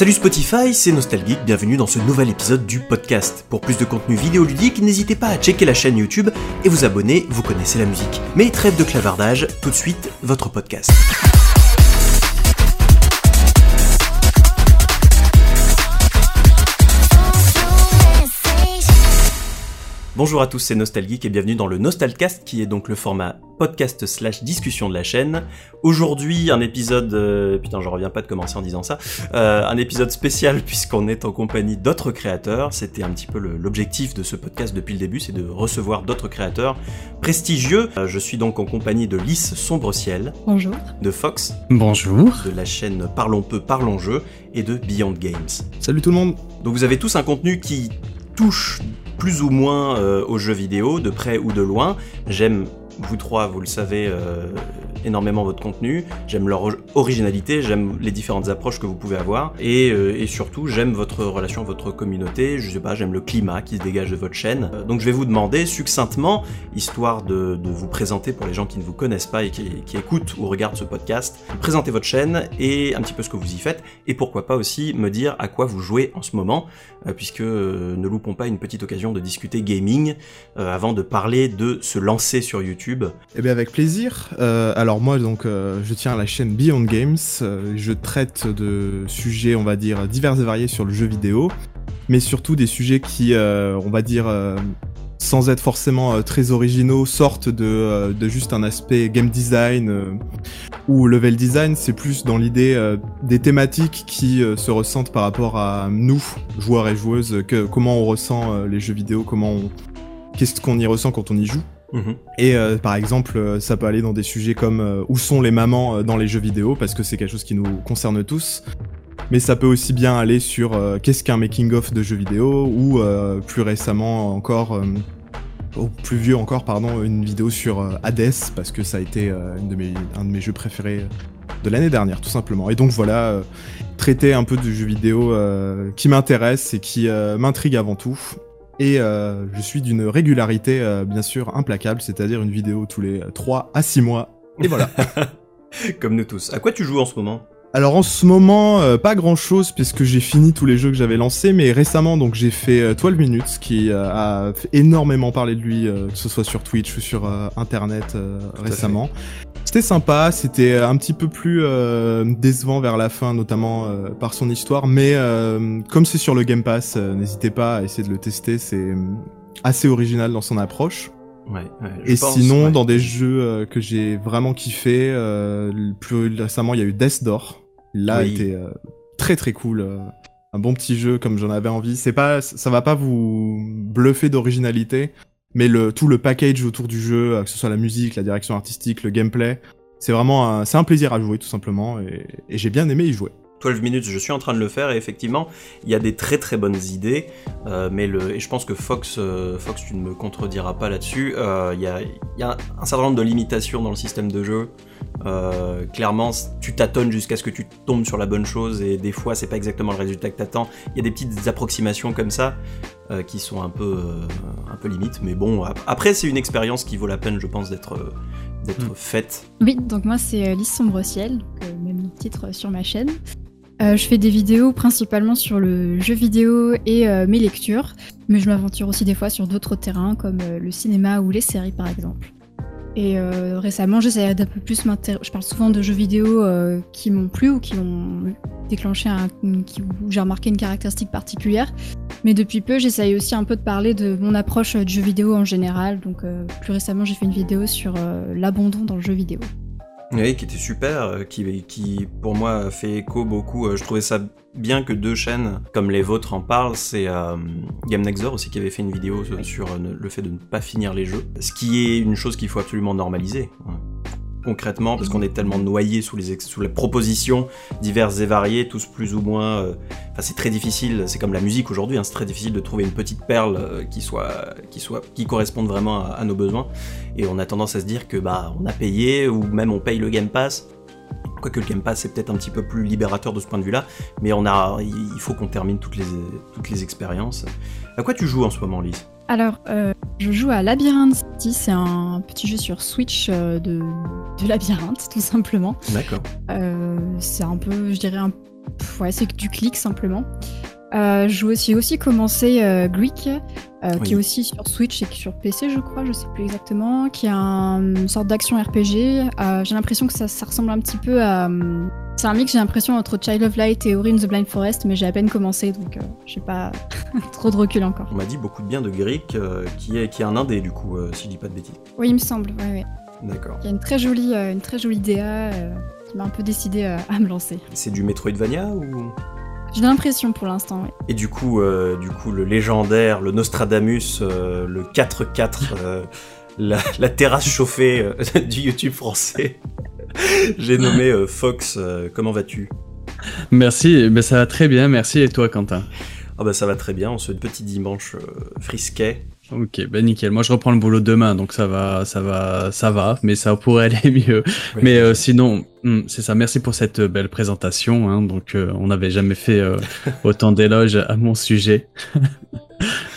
Salut Spotify, c'est Nostalgeek, bienvenue dans ce nouvel épisode du podcast. Pour plus de contenu vidéoludique, n'hésitez pas à checker la chaîne YouTube et vous abonner, vous connaissez la musique. Mais trêve de clavardage, tout de suite, votre podcast. Bonjour à tous, c'est Nostalgeek et bienvenue dans le Nostalcast qui est donc le format podcast slash discussion de la chaîne. Aujourd'hui, un épisode, euh, putain, je reviens pas de commencer en disant ça, euh, un épisode spécial puisqu'on est en compagnie d'autres créateurs. C'était un petit peu l'objectif de ce podcast depuis le début, c'est de recevoir d'autres créateurs prestigieux. Euh, je suis donc en compagnie de Lys Sombre Ciel. Bonjour. De Fox. Bonjour. De la chaîne Parlons peu, parlons jeu et de Beyond Games. Salut tout le monde. Donc vous avez tous un contenu qui touche plus ou moins euh, aux jeux vidéo, de près ou de loin. J'aime, vous trois, vous le savez, euh, énormément votre contenu, j'aime leur originalité, j'aime les différentes approches que vous pouvez avoir, et, euh, et surtout j'aime votre relation, votre communauté, je sais pas, j'aime le climat qui se dégage de votre chaîne. Euh, donc je vais vous demander succinctement, histoire de, vous présenter pour les gens qui ne vous connaissent pas et qui, qui écoutent ou regardent ce podcast, présenter votre chaîne et un petit peu ce que vous y faites, et pourquoi pas aussi me dire à quoi vous jouez en ce moment, puisque ne loupons pas une petite occasion de discuter gaming avant de parler de se lancer sur YouTube. Eh bien avec plaisir. alors alors moi donc euh, je tiens à la chaîne Beyond Games, euh, je traite de sujets on va dire divers et variés sur le jeu vidéo, mais surtout des sujets qui euh, on va dire sans être forcément très originaux sortent de, de, juste un aspect game design ou level design, c'est plus dans l'idée des thématiques qui se ressentent par rapport à nous, joueurs et joueuses, que, comment on ressent les jeux vidéo, comment on... qu'est-ce qu'on y ressent quand on y joue. Mhm. Et euh, par exemple, euh, ça peut aller dans des sujets comme euh, où sont les mamans dans les jeux vidéo, parce que c'est quelque chose qui nous concerne tous. Mais ça peut aussi bien aller sur qu'est-ce qu'un making-of de jeux vidéo, ou plus récemment encore, ou plus vieux encore, pardon, une vidéo sur Hades, parce que ça a été un de mes jeux préférés de l'année dernière, tout simplement. Et donc voilà, traiter un peu de jeux vidéo qui m'intéresse et qui m'intrigue avant tout. Et euh, je suis d'une régularité euh, bien sûr implacable, c'est-à-dire une vidéo tous les 3 à 6 mois. Et voilà. Comme nous tous. À quoi tu joues en ce moment? Alors en ce moment, euh, pas grand chose puisque j'ai fini tous les jeux que j'avais lancés, mais récemment donc j'ai fait 12 minutes qui a fait énormément parler de lui, que ce soit sur Twitch ou sur internet récemment. C'était sympa, c'était un petit peu plus euh, décevant vers la fin, notamment euh, par son histoire, mais euh, comme c'est sur le Game Pass, n'hésitez pas à essayer de le tester, c'est assez original dans son approche. Ouais, ouais, Et sinon, dans des jeux que j'ai vraiment kiffé, plus récemment, il y a eu Death Door. Là, a été très très cool. un bon petit jeu comme j'en avais envie. C'est pas, ça va pas vous bluffer d'originalité, mais le, tout le package autour du jeu, euh, que ce soit la musique, la direction artistique, le gameplay, c'est vraiment un, c'est un plaisir à jouer tout simplement, et, j'ai bien aimé y jouer. 12 minutes, je suis en train de le faire et effectivement, il y a des très très bonnes idées, euh, mais et je pense que Fox, euh, Fox, tu ne me contrediras pas là-dessus, il, y a, y, a, un certain nombre de limitations dans le système de jeu. Clairement, tu tâtonnes jusqu'à ce que tu tombes sur la bonne chose et des fois, c'est pas exactement le résultat que t'attends. Il y a des petites approximations comme ça euh, qui sont un peu, un peu limites, mais bon, après, c'est une expérience qui vaut la peine, je pense, d'être d'être mm. faite. Oui, donc moi c'est Lys Sombre Ciel, même titre sur ma chaîne. Euh, je fais des vidéos principalement sur le jeu vidéo et euh, mes lectures, mais je m'aventure aussi des fois sur d'autres terrains comme euh, le cinéma ou les séries par exemple. Et récemment, j'essaie d'un peu plus m'intéresser. Je parle souvent de jeux vidéo qui m'ont plu ou qui ont déclenché un. Où j'ai remarqué une caractéristique particulière. Mais depuis peu, j'essaye aussi un peu de parler de mon approche du jeu vidéo en général. Donc, plus récemment, j'ai fait une vidéo sur l'abandon dans le jeu vidéo. Oui, qui était super, euh, qui, qui pour moi fait écho beaucoup. Euh, je trouvais ça bien que deux chaînes comme les vôtres en parlent. C'est euh, Game Nexor aussi qui avait fait une vidéo sur le fait de ne pas finir les jeux, ce qui est une chose qu'il faut absolument normaliser concrètement parce qu'on est tellement noyé sous les, propositions diverses et variées, tous plus ou moins. Euh, c'est très difficile. C'est comme la musique aujourd'hui. Hein, c'est très difficile de trouver une petite perle euh, qui soit, qui soit, qui corresponde vraiment à, nos besoins. Et on a tendance à se dire que bah on a payé ou même on paye le Game Pass. Quoique le Game Pass c'est peut-être un petit peu plus libérateur de ce point de vue-là, mais on a, il faut qu'on termine toutes les, toutes les expériences. À quoi tu joues en ce moment, Lise? Alors, euh, Je joue à Labyrinth City, c'est un petit jeu sur Switch de, de labyrinthe, tout simplement. D'accord. c'est un peu, je dirais, un... ouais, c'est du clic simplement. Euh, je aussi, aussi commencé euh, Greek, euh, qui est aussi sur Switch et sur PC, je crois, je sais plus exactement, qui est une sorte d'action RPG. J'ai l'impression que ça, ça, ressemble un petit peu à. c'est un mix, j'ai l'impression, entre Child of Light et Ori in the Blind Forest, mais j'ai à peine commencé, donc j'ai pas trop de recul encore. On m'a dit beaucoup de bien de Greek, qui, est, qui est un indé, du coup, si je dis pas de bêtises. Oui, il me semble, ouais, ouais. D'accord. Il y a une très jolie, une très jolie DA qui m'a un peu décidé à me lancer. C'est du Metroidvania ou? J'ai l'impression pour l'instant, oui. Et du coup, euh, du coup, le légendaire, le Nostradamus, euh, le 4-4, euh, la, terrasse chauffée du YouTube français. J'ai nommé Fox. comment vas-tu? Merci, mais ça va très bien. Merci et toi, Quentin? Ah bah ça va très bien. On se petit dimanche frisquet. Ok, bah nickel. Moi, je reprends le boulot demain, donc ça va, ça va, ça va, mais ça pourrait aller mieux. mais euh, sinon, hmm, c'est ça. Merci pour cette euh, belle présentation. Hein. donc, euh, on n'avait jamais fait autant d'éloges à mon sujet.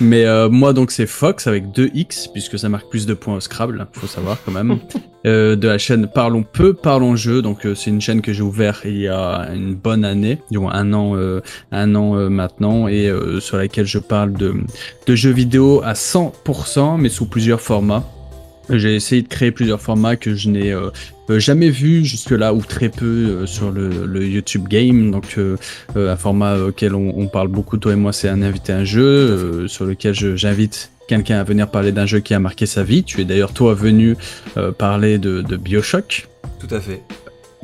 Mais euh, moi, donc, c'est Fox avec 2X, puisque ça marque plus de points au Scrabble, faut savoir quand même. euh, de la chaîne Parlons peu, Parlons jeu. Donc, euh, c'est une chaîne que j'ai ouverte il y a une bonne année, disons un an, euh, un an maintenant, et sur laquelle je parle de, de jeux vidéo à 100%, mais sous plusieurs formats. J'ai essayé de créer plusieurs formats que je n'ai euh, euh, jamais vu jusque-là ou très peu euh, sur le, YouTube Game. Donc un format auquel on, parle beaucoup, toi et moi, c'est un invité à un jeu sur lequel j'invite quelqu'un à venir parler d'un jeu qui a marqué sa vie. Tu es d'ailleurs toi venu parler de Bioshock. Tout à fait.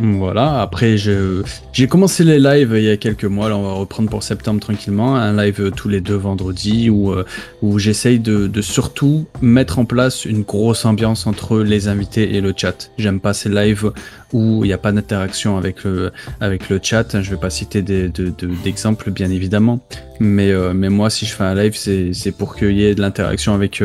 Voilà, après j'ai commencé les lives il y a quelques mois, là on va reprendre pour septembre tranquillement, un live euh, tous les deux vendredis où, euh, où j'essaye de, surtout mettre en place une grosse ambiance entre les invités et le chat. J'aime pas ces lives où il n'y a pas d'interaction avec le, avec le chat, je vais pas citer d'exemples bien évidemment, mais, euh, mais moi si je fais un live c'est pour qu'il y ait de l'interaction avec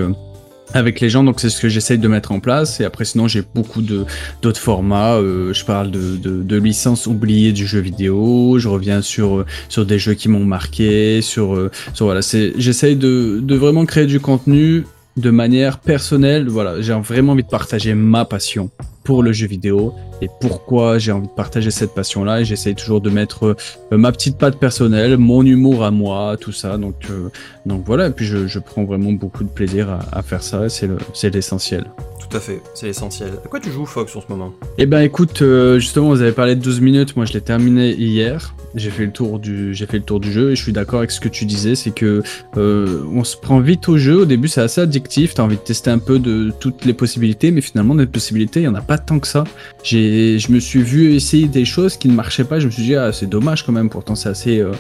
avec les gens, donc c'est ce que j'essaye de mettre en place. Et après, sinon, j'ai beaucoup de d'autres formats. Euh, je parle de, de, de, licences oubliées du jeu vidéo. Je reviens sur euh, sur des jeux qui m'ont marqué. Sur, euh, sur voilà, c'est j'essaye de, de vraiment créer du contenu de manière personnelle. Voilà, j'ai vraiment envie de partager ma passion pour le jeu vidéo et pourquoi j'ai envie de partager cette passion-là. Et j'essaye toujours de mettre euh, ma petite patte personnelle, mon humour à moi, tout ça. Donc, euh, donc voilà. Et puis je, je, prends vraiment beaucoup de plaisir à, à faire ça. C'est l'essentiel. Tout à fait, c'est l'essentiel. À quoi tu joues, Fox, en ce moment? Eh ben, écoute, euh, justement, vous avez parlé de 12 minutes. Moi, je l'ai terminé hier. J'ai fait le tour du, j'ai fait le tour du jeu et je suis d'accord avec ce que tu disais, c'est que on se prend vite au jeu. Au début, c'est assez addictif. T'as envie de tester un peu de toutes les possibilités, mais finalement, des possibilités, il y en a pas tant que ça. Je me suis vu essayer des choses qui ne marchaient pas. Je me suis dit, ah, c'est dommage quand même. Pourtant, c'est assez, euh,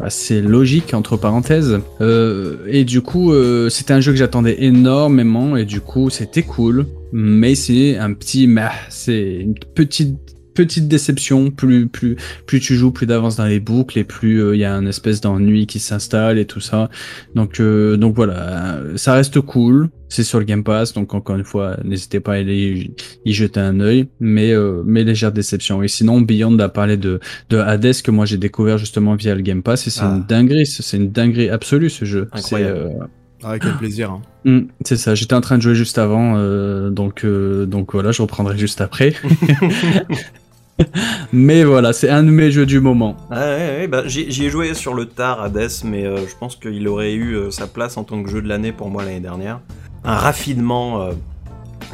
assez logique, entre parenthèses. Euh, et du coup, euh, c'était un jeu que j'attendais énormément. Et du coup, c'était cool. Mais c'est un petit, c'est une petite petite déception. Plus, plus, plus tu joues, plus d'avances dans les boucles et plus il y a une espèce d'ennui qui s'installe et tout ça. Donc, donc voilà, ça reste cool. C'est sur le Game Pass, donc encore une fois, n'hésitez pas à aller y jeter un œil, mais euh, mais légère déception. Et sinon, Beyond a parlé de de Hades que moi j'ai découvert justement via le Game Pass et c'est une ah. dinguerie, c'est une dinguerie absolue ce jeu. Incroyable. Euh... Ah, quel plaisir. Hein. Mm, c'est ça. J'étais en train de jouer juste avant, euh, donc euh, donc voilà, je reprendrai juste après. mais voilà, c'est un de mes jeux du moment. Ah ouais, ouais, bah, j'y ai joué sur le tard Hades, mais je pense qu'il aurait eu sa place en tant que jeu de l'année pour moi l'année dernière un raffinement euh,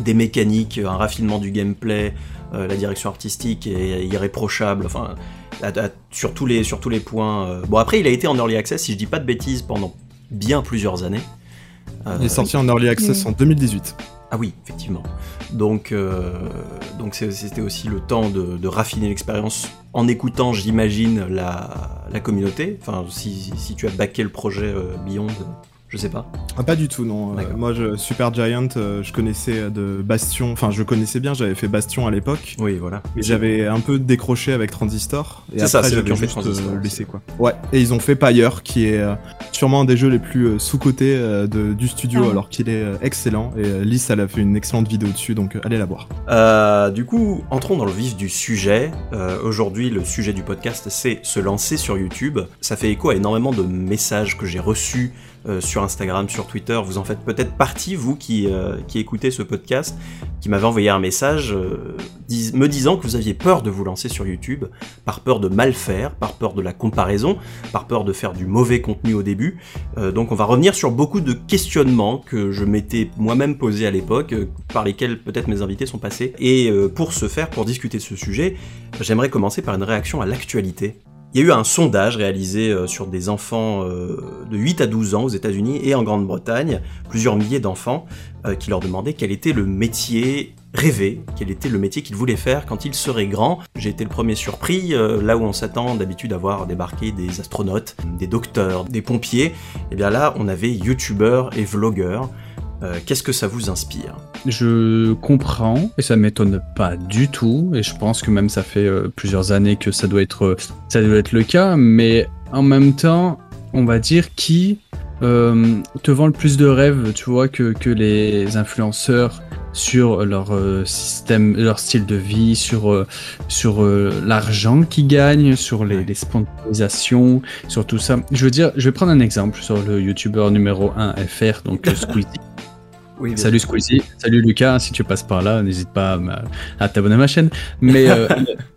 des mécaniques, un raffinement du gameplay, euh, la direction artistique est irréprochable, enfin, sur, tous les, sur tous les points. Euh. Bon, après, il a été en early access, si je dis pas de bêtises, pendant bien plusieurs années. il est sorti en early access en 2018. Ah oui, effectivement. Donc, donc c'était aussi le temps de, raffiner l'expérience en écoutant, j'imagine, la, communauté. Enfin, si, si, tu as backé le projet Beyond, je sais pas. Ah, pas du tout, non. Euh, moi, je, Super Giant, euh, je connaissais de Bastion. Enfin, je connaissais bien, j'avais fait Bastion à l'époque. Oui, voilà. Mais j'avais un peu décroché avec Transistor. Et ça, c'est j'avais juste euh, laissé, quoi. Ouais. Et ils ont fait Pyre, qui est sûrement un des jeux les plus sous-cotés du studio, ah alors qu'il est excellent. Et Lys, elle a fait une excellente vidéo dessus, donc allez la voir. du coup, entrons dans le vif du sujet. Aujourd'hui, le sujet du podcast, c'est se lancer sur YouTube. Ça fait écho à énormément de messages que j'ai reçus euh, sur Instagram, sur Twitter. Vous en faites peut-être partie, vous qui, euh, écoutez ce podcast, qui m'avez envoyé un message euh, me disant que vous aviez peur de vous lancer sur YouTube, par peur de mal faire, par peur de la comparaison, par peur de faire du mauvais contenu au début. Donc on va revenir sur beaucoup de questionnements que je m'étais moi-même posé à l'époque, par lesquels peut-être mes invités sont passés. Et pour ce faire, pour discuter de ce sujet, j'aimerais commencer par une réaction à l'actualité. Il y a eu un sondage réalisé euh, sur des enfants euh, de 8 à 12 ans aux États-Unis et en Grande-Bretagne, plusieurs milliers d'enfants, euh, qui leur demandaient quel était le métier rêvé, quel était le métier qu'ils voulaient faire quand ils seraient grands. J'ai été le premier surpris, là où on s'attend d'habitude à voir débarquer des astronautes, des docteurs, des pompiers. Et bien là, on avait youtubeurs et vlogueurs. Euh, Qu'est-ce que ça vous inspire Je comprends et ça m'étonne pas du tout et je pense que même ça fait euh, plusieurs années que ça doit être euh, ça doit être le cas mais en même temps on va dire qui te vend le plus de rêves tu vois que, que les influenceurs sur leur euh, système leur style de vie sur euh, sur euh, l'argent qu'ils gagnent sur les, les sponsorisations sur tout ça. Je veux dire je vais prendre un exemple sur le youtubeur numéro 1 FR donc Squeezie. Oui, Salut Squeezie, salut Lucas, si tu passes par là, n'hésite pas à, t'abonner à ma chaîne. Mais euh,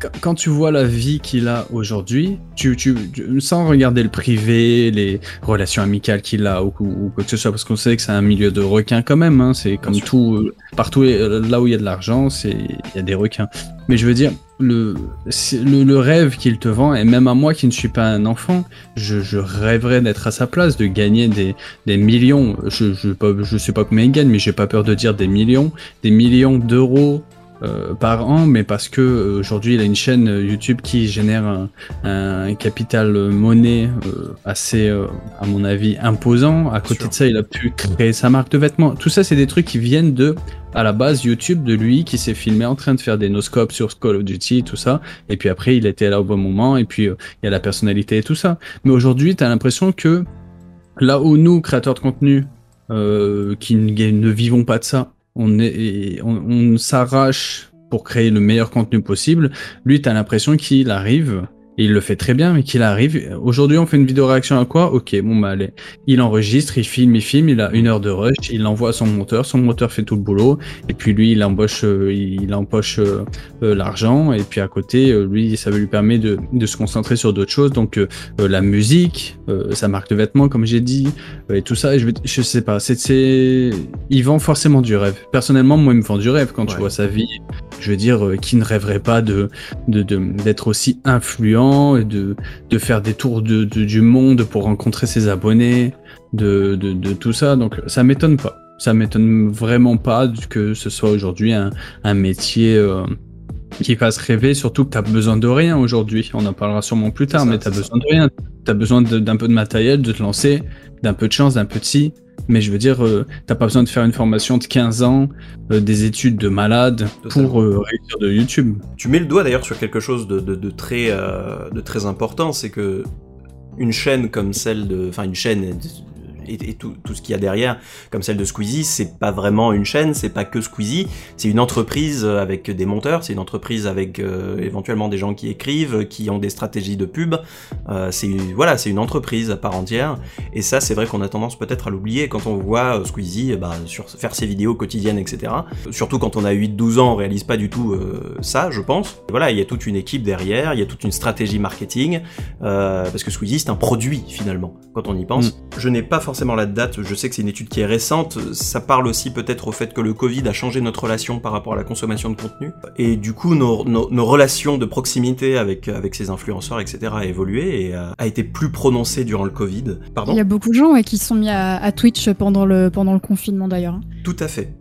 quand- quand tu vois la vie qu'il a aujourd'hui, tu, tu, tu- sans regarder le privé, les relations amicales qu'il a ou, ou quoi que ce soit, parce qu'on sait que c'est un milieu de requins quand même, hein, c'est comme tout, euh, partout euh, là où il y a de l'argent, il y a des requins. Mais je veux dire, le, le, le rêve qu'il te vend, et même à moi qui ne suis pas un enfant, je, je rêverais d'être à sa place, de gagner des, des millions. Je, je, je sais pas combien il gagne, mais j'ai pas peur de dire des millions, des millions d'euros euh, par an, mais parce que euh, aujourd'hui il a une chaîne euh, YouTube qui génère un, un capital monnaie assez, à mon avis, imposant. À côté de ça, il a pu créer sa marque de vêtements. Tout ça, c'est des trucs qui viennent de, à la base, YouTube de lui qui s'est filmé en train de faire des noscopes sur Call of Duty, tout ça. Et puis après, il était là au bon moment. Et puis il y a la personnalité et tout ça. Mais aujourd'hui, t'as l'impression que là où nous, créateurs de contenu, euh, qui ne, ne vivons pas de ça, on, est, on, on s'arrache pour créer le meilleur contenu possible. Lui, t'as l'impression qu'il arrive, et il le fait très bien, mais qu'il arrive. Aujourd'hui, on fait une vidéo réaction à quoi? Ok, bon bah allez. Il enregistre, il filme, il filme, il a une heure de rush, il l'envoie à son monteur, son monteur fait tout le boulot, et puis lui, il embauche, euh, il empoche euh, euh, l'argent, et puis à côté, lui, ça lui permet de, de se concentrer sur d'autres choses, donc la musique, euh, sa marque de vêtements, comme j'ai dit, et tout ça. Et je, je sais pas, c'est, c'est, il vend forcément du rêve. Personnellement, moi, il me vend du rêve quand tu Ouais. vois sa vie. Je veux dire, euh, qui ne rêverait pas de, d'être aussi influent et de, de faire des tours de, de- du monde pour rencontrer ses abonnés, de, tout ça. Donc, ça m'étonne pas. Ça m'étonne vraiment pas que ce soit aujourd'hui un, un métier. euh, qui fasse rêver, surtout que tu as besoin de rien aujourd'hui. On en parlera sûrement plus tard, ça, mais tu as besoin de rien. Tu as besoin d'un peu de matériel, de te lancer, d'un peu de chance, d'un peu de si. Mais je veux dire, euh, t'as pas besoin de faire une formation de 15 ans, euh, des études de malade Totalement. pour euh, réussir de YouTube. Tu mets le doigt d'ailleurs sur quelque chose de, de- de très, de très important, c'est que une chaîne comme celle de, enfin une chaîne et, et tout, tout ce qu'il y a derrière, comme celle de Squeezie, c'est pas vraiment une chaîne, c'est pas que Squeezie, c'est une entreprise avec des monteurs, c'est une entreprise avec euh, éventuellement des gens qui écrivent, qui ont des stratégies de pub. Euh, c'est voilà, c'est une entreprise à part entière. Et ça, c'est vrai qu'on a tendance peut-être à l'oublier quand on voit euh, Squeezie ben, sur, faire ses vidéos quotidiennes, etc. Surtout quand on a 8-12 ans, on réalise pas du tout euh, ça, je pense. Voilà, il y a toute une équipe derrière, il y a toute une stratégie marketing, euh, parce que Squeezie, c'est un produit finalement, quand on y pense. Je n'ai pas forcément la date, je sais que c'est une étude qui est récente, ça parle aussi peut-être au fait que le Covid a changé notre relation par rapport à la consommation de contenu, et du coup, nos, nos- nos relations de proximité avec, avec ces influenceurs, etc., a évolué et euh, a été plus prononcée durant le Covid. Pardon? Il y a beaucoup de gens ouais, qui se sont mis à, à Twitch pendant le, pendant le confinement d'ailleurs. Tout à fait.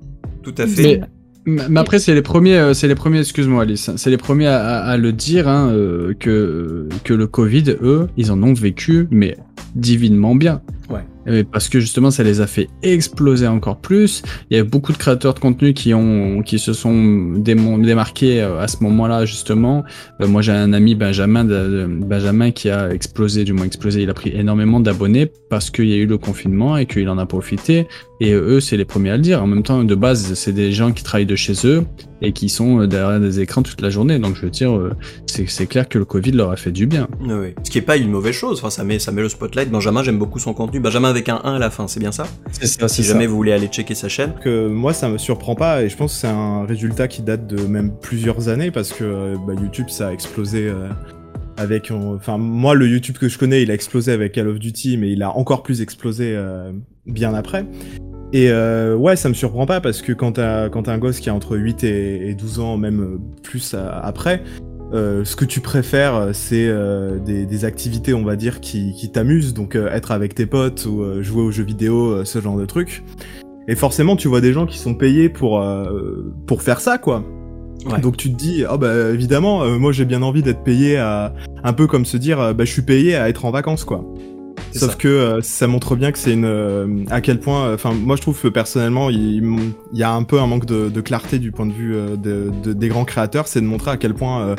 Tout à fait. Mais mais après, c'est les premiers, euh, c'est les premiers, excuse-moi Alice, hein, c'est les premiers à, à- à le dire hein, euh, que que le Covid, eux, ils en ont vécu, mais divinement bien. Ouais. Parce que justement, ça les a fait exploser encore plus. Il y a beaucoup de créateurs de contenu qui ont, qui se sont démarqués euh, à ce moment-là justement. Euh, moi, j'ai un ami Benjamin, Benjamin qui a explosé, du moins explosé. Il a pris énormément d'abonnés parce qu'il y a eu le confinement et qu'il en a profité. Et eux, c'est les premiers à le dire. En même temps, de base, c'est des gens qui travaillent de chez eux et qui sont euh, derrière des écrans toute la journée. Donc je veux dire, euh, c'est clair que le Covid leur a fait du bien. Oui. Ce qui est pas une mauvaise chose. Enfin, ça met, ça met le spotlight. Benjamin, j'aime beaucoup son contenu. Benjamin avec un 1 à la fin, c'est bien ça? C'est ça. Si jamais vous voulez aller checker sa chaîne. Que moi, ça me surprend pas et je pense que c'est un résultat qui date de même plusieurs années parce que bah, YouTube, ça a explosé. avec enfin moi le YouTube que je connais il a explosé avec Call of Duty mais il a encore plus explosé bien après et euh, ouais, ça me surprend pas parce que quand t'as quand as un gosse qui a entre 8 et, 12 ans, même euh, plus après, euh, ce que tu préfères, c'est euh, des, des, activités, on va dire, qui, qui t'amusent, donc être avec tes potes ou jouer aux jeux vidéo, ce genre de trucs. Et forcément, tu vois des gens qui sont payés pour pour faire ça, quoi. Ouais. Donc tu te dis, oh bah évidemment, moi j'ai bien envie d'être payé à un peu comme se dire, bah je suis payé à être en vacances, quoi. Sauf que euh, ça montre bien que c'est une euh, à quel point. Euh, enfin, moi je trouve que personnellement, il, y a un peu un manque de, de clarté du point de vue de, de, des grands créateurs, c'est de montrer à quel point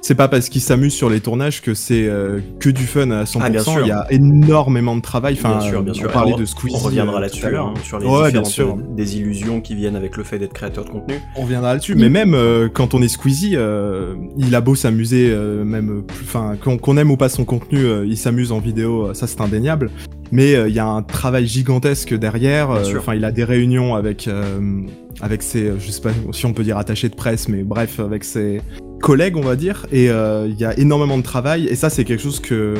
c'est pas parce qu'ils s'amusent sur les tournages que c'est euh, que du fun à 100%. Ah, il y a énormément de travail. Enfin, bien sûr, bien sûr. On parlait de Squeezie. On reviendra là-dessus, hein, sur les ouais, bien sûr. des illusions qui viennent avec le fait d'être créateur de contenu. On reviendra là-dessus. Mais même euh, quand on est Squeezie, euh, il a beau s'amuser, même, enfin, qu'on aime ou pas son contenu, il s'amuse en vidéo, ça c'est indéniable. Mais il y a un travail gigantesque derrière. Enfin, il a des réunions avec avec ses, je sais pas si on peut dire attachés de presse, mais bref, avec ses collègues, on va dire, et euh, il y a énormément de travail, et ça c'est quelque chose que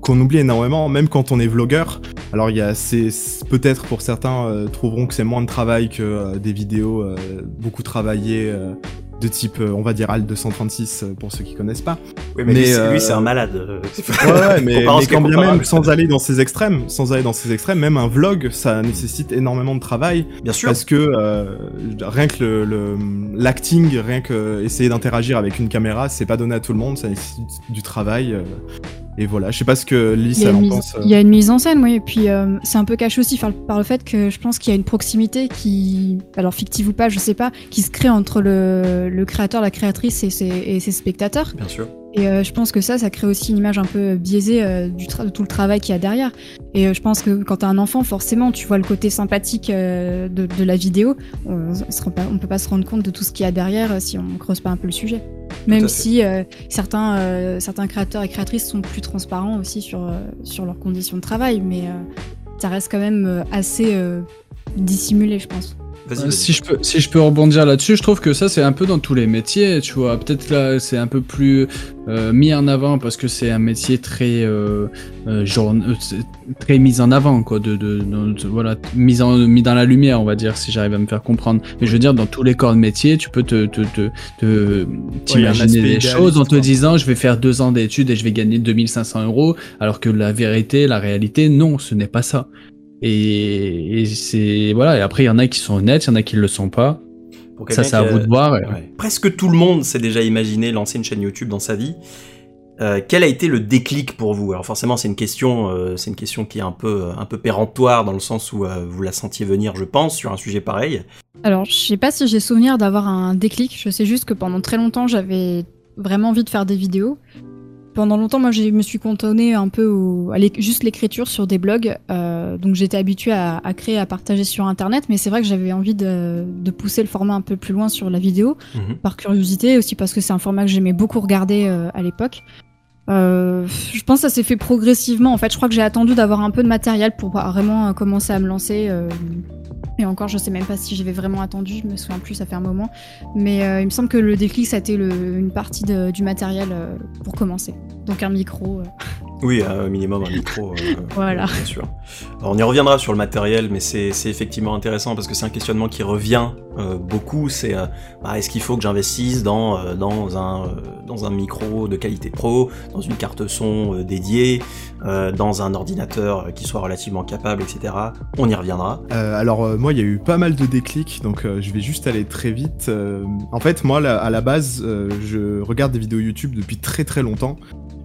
qu'on oublie énormément, même quand on est vlogueur. Alors il y a, c'est peut-être pour certains euh, trouveront que c'est moins de travail que euh, des vidéos beaucoup travaillées de type, on va dire ALT 236 pour ceux qui connaissent pas. Oui, mais, lui, c'est un malade. ouais, ouais, mais, mais quand bien même, sans aller dans ces extrêmes, sans aller dans ces extrêmes, même un vlog, ça nécessite énormément de travail. Bien sûr. Parce que rien que le l'acting, rien que essayer d'interagir avec une caméra, c'est pas donné à tout le monde, ça nécessite du travail. Euh, et voilà, je sais pas ce que Lisa en pense. Euh. Il y a une mise en scène, oui, et puis euh, c'est un peu caché aussi par, le fait que je pense qu'il y a une proximité qui, alors fictive ou pas, je sais pas, qui se crée entre le, le créateur, la créatrice et ses, et ses spectateurs. Bien sûr. Et euh, je pense que ça, ça crée aussi une image un peu biaisée euh, du de tout le travail qu'il y a derrière. Et euh, je pense que quand t'as un enfant, forcément, tu vois le côté sympathique de, de, la vidéo. On, on peut pas se rendre compte de tout ce qu'il y a derrière si on creuse pas un peu le sujet. Même si certains, certains créateurs et créatrices sont plus transparents aussi sur, sur leurs conditions de travail, mais ça reste quand même assez dissimulé, je pense. Euh, si je peux, si je peux rebondir là-dessus, je trouve que ça c'est un peu dans tous les métiers, tu vois. Peut-être là c'est un peu plus euh, mis en avant parce que c'est un métier très euh, euh genre, très mis en avant quoi, de, de, voilà mis en mis dans la lumière, on va dire, si j'arrive à me faire comprendre. Mais je veux dire dans tous les corps de métier, tu peux te te te, te t'imaginer des choses en te disant je vais faire deux ans d'études et je vais gagner 2500 euros, alors que la vérité, la réalité, non, ce n'est pas ça. Et, c'est voilà. Et après, il y en a qui sont honnêtes, il y en a qui ne le sont pas. Ça, c'est à vous de voir. Presque tout le monde s'est déjà imaginé lancer une chaîne YouTube dans sa vie. Euh, quel a été le déclic pour vous? Alors forcément, c'est une question, euh, c'est une question qui est un peu, un peu péremptoire dans le sens où euh, vous la sentiez venir, je pense, sur un sujet pareil. Alors, je sais pas si j'ai souvenir d'avoir un déclic. Je sais juste que pendant très longtemps, j'avais vraiment envie de faire des vidéos pendant longtemps, moi, je me suis cantonnée un peu au, à juste l'écriture sur des blogs. Euh, donc, j'étais habituée à, à, créer, à partager sur Internet. Mais c'est vrai que j'avais envie de, de, pousser le format un peu plus loin sur la vidéo, mhm. par curiosité, aussi parce que c'est un format que j'aimais beaucoup regarder euh, à l'époque. Euh, je pense que ça s'est fait progressivement. En fait, je crois que j'ai attendu d'avoir un peu de matériel pour vraiment euh, commencer à me lancer. Euh, et encore, je sais même pas si j'avais vraiment attendu, je me souviens plus, ça fait un moment. Mais il me semble que le déclic, ça a été une partie du matériel pour commencer. Donc un micro. Oui, un minimum un micro. voilà. Bien sûr. Alors on y reviendra sur le matériel, mais c'est effectivement intéressant parce que c'est un questionnement qui revient beaucoup. C'est bah, est-ce qu'il faut que j'investisse dans, dans, un, dans un micro de qualité pro, dans une carte son dédiée, dans un ordinateur qui soit relativement capable, etc. On y reviendra. alors moi, il y a eu pas mal de déclics, donc euh, je vais juste aller très vite. Euh, en fait, moi, à la base, euh, je regarde des vidéos YouTube depuis très très longtemps,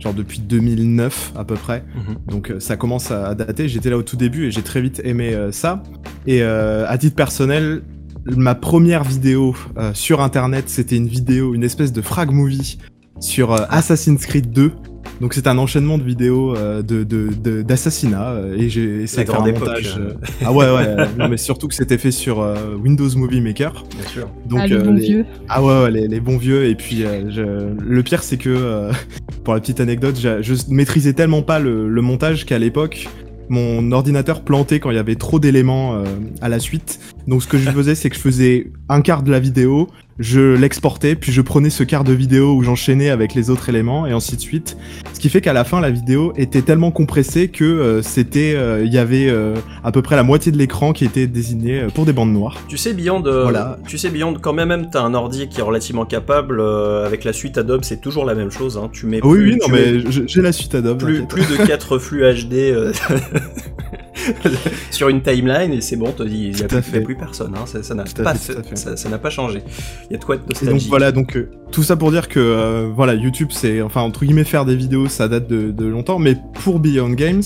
genre depuis 2009 à peu près. Mhm. Donc ça commence à, dater. J'étais là au tout début et j'ai très vite aimé ça. Et à titre personnel, ma première vidéo sur Internet, c'était une vidéo, une espèce de frag movie sur Assassin's Creed 2 Donc c'est un enchaînement de vidéos euh, de de- d'assassinats euh, et j'ai essayé de faire grande un montage. euh. euh, Ah ouais ouais, euh, non, mais surtout que c'était fait sur euh, Windows Movie Maker. Bien sûr. Donc ah, euh, les- vieux. Ah ouais, ouais, les, les bons vieux. Et puis, euh, je- le pire, c'est que, euh, pour la petite anecdote, je maîtrisais tellement pas le, le montage qu'à l'époque, mon ordinateur plantait quand il y avait trop d'éléments euh, à la suite. Donc, ce que je faisais, c'est que je faisais un quart de la vidéo, je l'exportais, puis je prenais ce quart de vidéo où j'enchaînais avec les autres éléments, et ainsi de suite. Ce qui fait qu'à la fin, la vidéo était tellement compressée que euh, c'était, euh, il y avait euh, à peu près la moitié de l'écran qui était désigné euh, pour des bandes noires. Tu sais, Beyond, Voilà. tu sais, Beyond, quand même, même t'as un ordi qui est relativement capable, avec la suite Adobe, c'est toujours la même chose. Hein. Tu mets Ah oui, plus, oui, non, mets mais j'ai la suite Adobe. plus, plus de 4 flux HD sur une timeline et c'est bon, il n'y a, plus- a personne. Hein. Ça n'a pas, ça- ça n'a pas changé. Il y a de quoi être Et donc voilà, donc euh, tout ça pour dire que euh, voilà, YouTube c'est enfin entre guillemets faire des vidéos, ça date de, de longtemps, mais pour Beyond Games,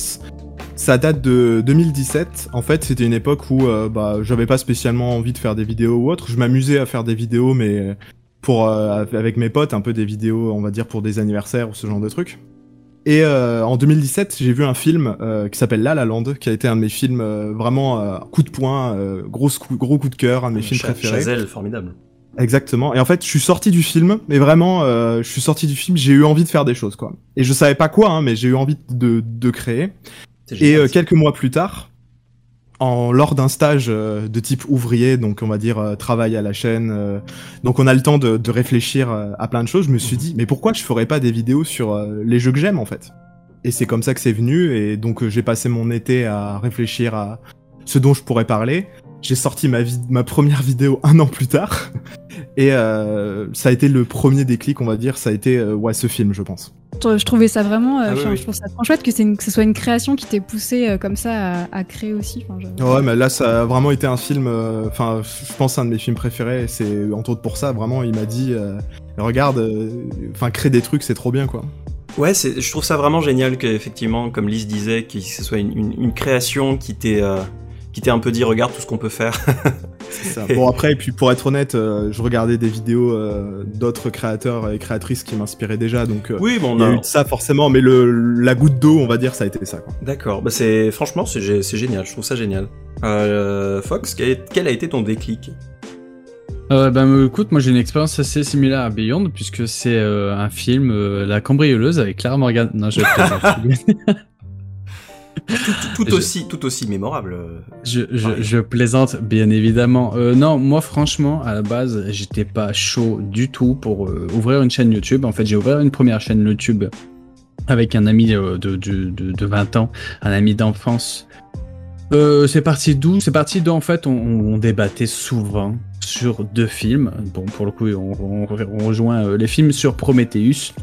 ça date de 2017. En fait, c'était une époque où euh, bah j'avais pas spécialement envie de faire des vidéos ou autre. Je m'amusais à faire des vidéos, mais pour euh, avec mes potes, un peu des vidéos, on va dire pour des anniversaires ou ce genre de trucs. Et euh, en 2017, j'ai vu un film euh, qui s'appelle La La Land, qui a été un de mes films euh, vraiment euh, coup de poing, euh, gros, coup, gros coup de cœur, un de mes films préférés. Chazelle, formidable. Exactement. Et en fait, je suis sorti du film, mais vraiment, euh, je suis sorti du film, j'ai eu envie de faire des choses, quoi. Et je savais pas quoi, hein, mais j'ai eu envie de, de créer. Et euh, quelques mois plus tard, en lors d'un stage euh, de type ouvrier, donc on va dire euh, travail à la chaîne, euh, donc on a le temps de, de réfléchir à plein de choses. Je me suis dit, mais pourquoi je ferais pas des vidéos sur les jeux que j'aime en fait? Et c'est comme ça que c'est venu. Et donc j'ai passé mon été à réfléchir à ce dont je pourrais parler. J'ai sorti ma, première vidéo un an plus tard. Et euh, ça a été le premier déclic, on va dire. Ça a été euh, ouais ce film, je pense. Je je trouvais ça vraiment. euh, Ah oui, enfin, oui. Je trouve ça trop chouette que, c'est une- que ce soit une création qui t'ait poussé euh, comme ça à, à créer aussi. Enfin, je- Ouais, mais là, ça a vraiment été un film. euh, Enfin, je pense un de mes films préférés. C'est entre autres pour ça. Vraiment, il m'a dit, euh, regarde, euh, enfin, crée des trucs, c'est trop bien, quoi. Ouais, je trouve ça vraiment génial qu'effectivement, comme Lise disait, que ce soit une, une- une création qui t'ait euh, qui t'ait un peu dit regarde tout ce qu'on peut faire. C'est ça. Bon après, et puis pour être honnête, euh, je regardais des vidéos euh, d'autres créateurs et créatrices qui m'inspiraient déjà, donc euh, oui, bon, il y a on a- eu de ça forcément. Mais le la goutte d'eau, on va dire, ça a été ça. D'accord, bah c'est franchement c'est gé- c'est génial, je trouve ça génial. Euh, Fox, quel, est- quel a été ton déclic? Euh, ben écoute, moi j'ai une expérience assez similaire à Beyond puisque c'est euh, un film euh, La cambrioleuse avec Clara Morgan. Non, je tout aussi tout aussi mémorable. euh. je, je, Pareil. je plaisante bien évidemment. Euh, non, moi franchement à la base j'étais pas chaud du tout pour euh, ouvrir une chaîne YouTube. En fait j'ai ouvert une première chaîne YouTube avec un ami de, de, de, de 20 ans, un ami d'enfance. Euh, c'est parti d'où? C'est parti d'où en fait on, on débattait souvent sur deux films. Bon pour le coup on, on, on rejoint les films sur Prometheus.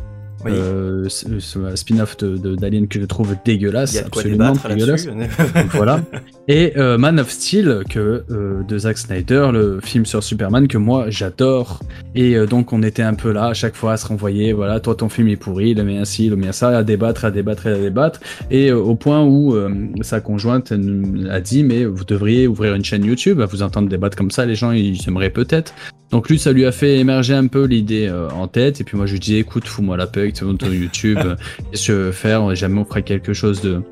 Oui. Euh, ce, ce spin-off d'Alien que je trouve dégueulasse, absolument dégueulasse. voilà. Et euh, Man of Steel que euh, de Zack Snyder, le film sur Superman que moi j'adore. Et euh, donc on était un peu là à chaque fois à se renvoyer. Voilà, toi ton film est pourri, le mien ci, le mien ça, à débattre, à débattre et à débattre. Et euh, au point où sa conjointe a dit mais vous devriez ouvrir une chaîne YouTube. À vous entendre débattre comme ça, les gens ils aimeraient peut-être. Donc lui, ça lui a fait émerger un peu l'idée en tête. Et puis moi, je lui dis, écoute, fous-moi la paix YouTube. Qu'est-ce que tu veux faire Jamais on ferait quelque chose de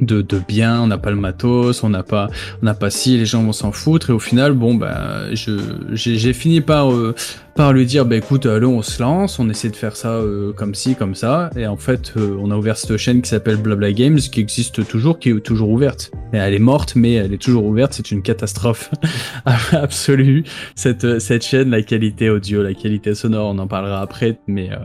de, de bien, on n'a pas le matos, on n'a pas, on n'a pas si, les gens vont s'en foutre et au final, bon ben, je, j'ai, fini par, euh, par lui dire, bah écoute, allez, on se lance, on essaie de faire ça euh, comme ci, comme ça, et en fait, euh, on a ouvert cette chaîne qui s'appelle Blabla Games, qui existe toujours, qui est toujours ouverte. Elle est morte, mais elle est toujours ouverte, c'est une catastrophe absolue. Cette, cette chaîne, la qualité audio, la qualité sonore, on en parlera après, mais, euh,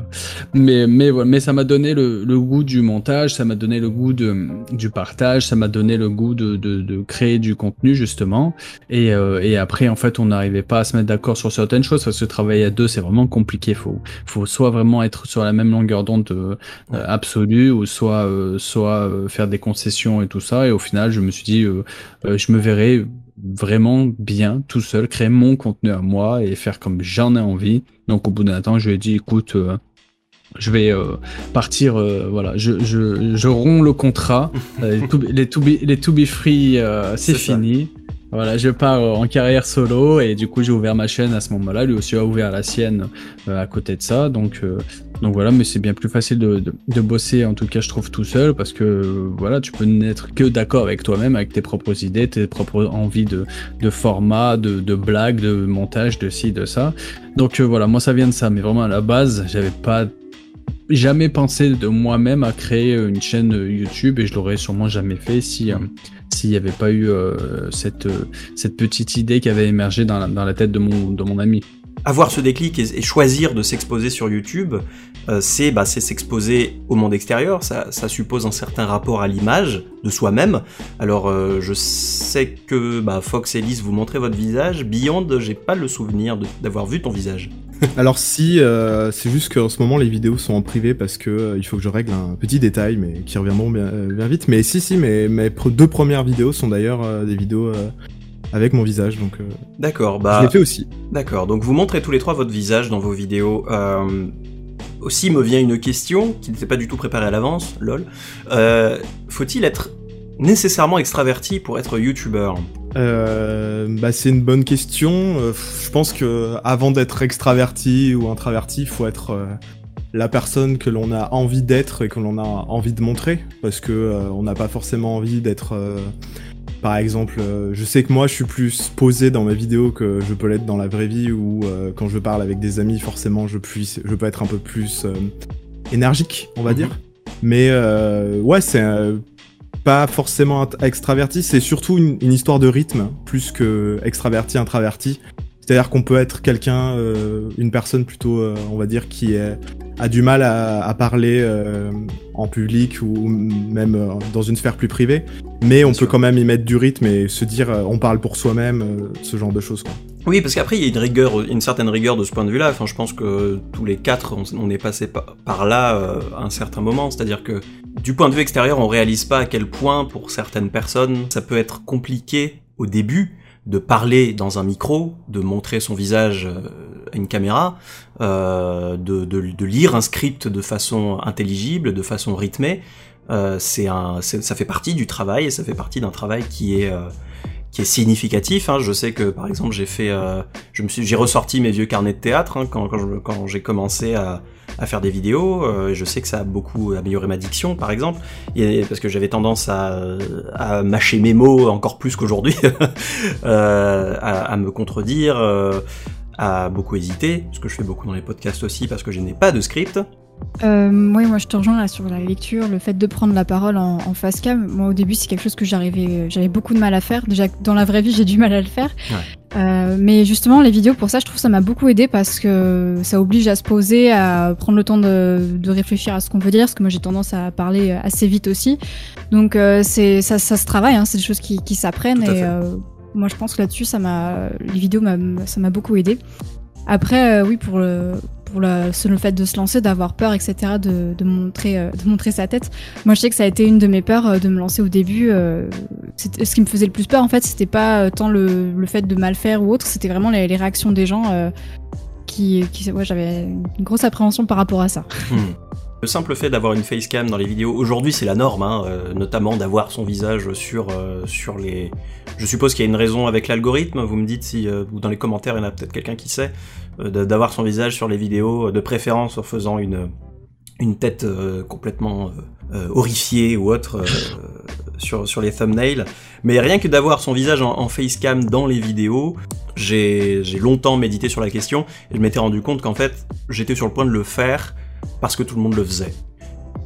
mais, mais voilà, mais ça m'a donné le, le goût du montage, ça m'a donné le goût de, du partage, ça m'a donné le goût de, de, de créer du contenu justement. Et, euh, et après, en fait, on n'arrivait pas à se mettre d'accord sur certaines choses parce que travailler à deux, c'est vraiment compliqué. Faut, faut soit vraiment être sur la même longueur d'onde euh, absolue, ou soit, euh, soit faire des concessions et tout ça. Et au final, je me suis dit, je me verrais vraiment bien tout seul, créer mon contenu à moi et faire comme j'en ai envie. Donc au bout d'un temps, je lui ai dit, écoute. euh, je vais euh, partir, euh, voilà, je, je, je romps le contrat, Euh, les, to, be- les, to be, les to be free, c'est ça. fini. Voilà, je pars en carrière solo et du coup j'ai ouvert ma chaîne à ce moment-là. Lui aussi a ouvert la sienne à côté de ça. Donc, donc voilà, mais c'est bien plus facile de, de, de, bosser en tout cas je trouve tout seul parce que voilà, tu peux n'être que d'accord avec toi-même, avec tes propres idées, tes propres envies de, de format, de, de blagues, de montage, de ci, de ça. Donc voilà, moi ça vient de ça, mais vraiment à la base, j'avais pas jamais pensé de moi-même à créer une chaîne YouTube et je l'aurais sûrement jamais fait si s'il n'y avait pas eu euh, cette, euh, cette petite idée qui avait émergé dans la, dans la tête de mon, de mon ami. Avoir ce déclic et, choisir de s'exposer sur YouTube, euh, c'est bah, s'exposer au monde extérieur, ça, suppose un certain rapport à l'image de soi-même. Alors euh, je sais que bah, Fox et Lise vous montrez votre visage, Beyond, j'ai pas le souvenir d'avoir vu ton visage. Alors si, euh, c'est juste qu'en ce moment les vidéos sont en privé parce que euh, il faut que je règle un petit détail, mais qui reviendront bien, euh, bien vite. Mais si, si, mes, mes deux premières vidéos sont d'ailleurs euh, des vidéos avec mon visage, donc. D'accord, bah. Je l'ai fait aussi. D'accord, donc vous montrez tous les trois votre visage dans vos vidéos. aussi me vient une question qui n'était pas du tout préparée à l'avance, lol. Faut-il être nécessairement extraverti pour être youtubeur? Euh, bah c'est une bonne question. Euh, je pense que avant d'être extraverti ou introverti, il faut être euh, la personne que l'on a envie d'être et que l'on a envie de montrer, parce que euh, on n'a pas forcément envie d'être. par exemple, je sais que moi, je suis plus posé dans mes vidéos que je peux l'être dans la vraie vie, ou quand je parle avec des amis, forcément, je puisse, je peux être un peu plus énergique, on va Mhm. dire. Mais ouais, c'est pas forcément extraverti, c'est surtout une, une histoire de rythme plus que extraverti, introverti. C'est-à-dire qu'on peut être quelqu'un, euh, une personne plutôt, euh, on va dire, qui est, a du mal à, à parler euh, en public ou même dans une sphère plus privée, mais on peut quand même y mettre du rythme et se dire, on parle pour soi-même, ce genre de choses. Quoi. Oui, parce qu'après, il y a une rigueur, une certaine rigueur de ce point de vue-là. Enfin, je pense que tous les quatre, on, est passé par, là euh, à un certain moment. C'est-à-dire que du point de vue extérieur, on réalise pas à quel point, pour certaines personnes, ça peut être compliqué au début de parler dans un micro, de montrer son visage euh, à une caméra, euh, de, lire un script de façon intelligible, de façon rythmée. Euh, un, ça fait partie du travail et ça fait partie d'un travail qui est euh, qui est significatif. Hein. Je sais que par exemple j'ai fait, euh, je me suis, j'ai ressorti mes vieux carnets de théâtre hein, quand, quand, j'ai commencé à, à faire des vidéos. Euh, je sais que ça a beaucoup amélioré ma diction, par exemple, et, parce que j'avais tendance à, à mâcher mes mots encore plus qu'aujourd'hui, euh, à, à me contredire. Euh, à beaucoup hésiter, ce que je fais beaucoup dans les podcasts aussi parce que je n'ai pas de script. Euh, oui, moi je te rejoins là sur la lecture, le fait de prendre la parole en, en face cam. Moi au début c'est quelque chose que j'arrivais, j'avais beaucoup de mal à faire. Déjà dans la vraie vie j'ai du mal à le faire. Ouais. Euh, mais justement les vidéos pour ça je trouve ça m'a beaucoup aidé parce que ça oblige à se poser, à prendre le temps de, de réfléchir à ce qu'on veut dire, parce que moi j'ai tendance à parler assez vite aussi. Donc euh, c'est ça, ça se travaille, hein, c'est des choses qui, qui s'apprennent et euh, moi je pense que là-dessus ça m'a, les vidéos ça m'a beaucoup aidé. Après euh, oui pour le pour la, le fait de se lancer, d'avoir peur, etc., de, de montrer, euh, de montrer sa tête. Moi, je sais que ça a été une de mes peurs euh, de me lancer au début. euh, ce qui me faisait le plus peur, en fait, c'était pas tant le, fait de mal faire ou autre, c'était vraiment les, réactions des gens qui, qui j'avais une grosse appréhension par rapport à ça. Hmm. Le simple fait d'avoir une facecam dans les vidéos, aujourd'hui c'est la norme, hein, euh, notamment d'avoir son visage sur, euh, sur les... Je suppose qu'il y a une raison avec l'algorithme, vous me dites si, euh, ou dans les commentaires, il y en a peut-être quelqu'un qui sait, euh, d'avoir son visage sur les vidéos, euh, de préférence en faisant une, une tête euh, complètement horrifiée ou autre sur, sur les thumbnails. Mais rien que d'avoir son visage en, en facecam dans les vidéos, j'ai longtemps médité sur la question et je m'étais rendu compte qu'en fait j'étais sur le point de le faire parce que tout le monde le faisait.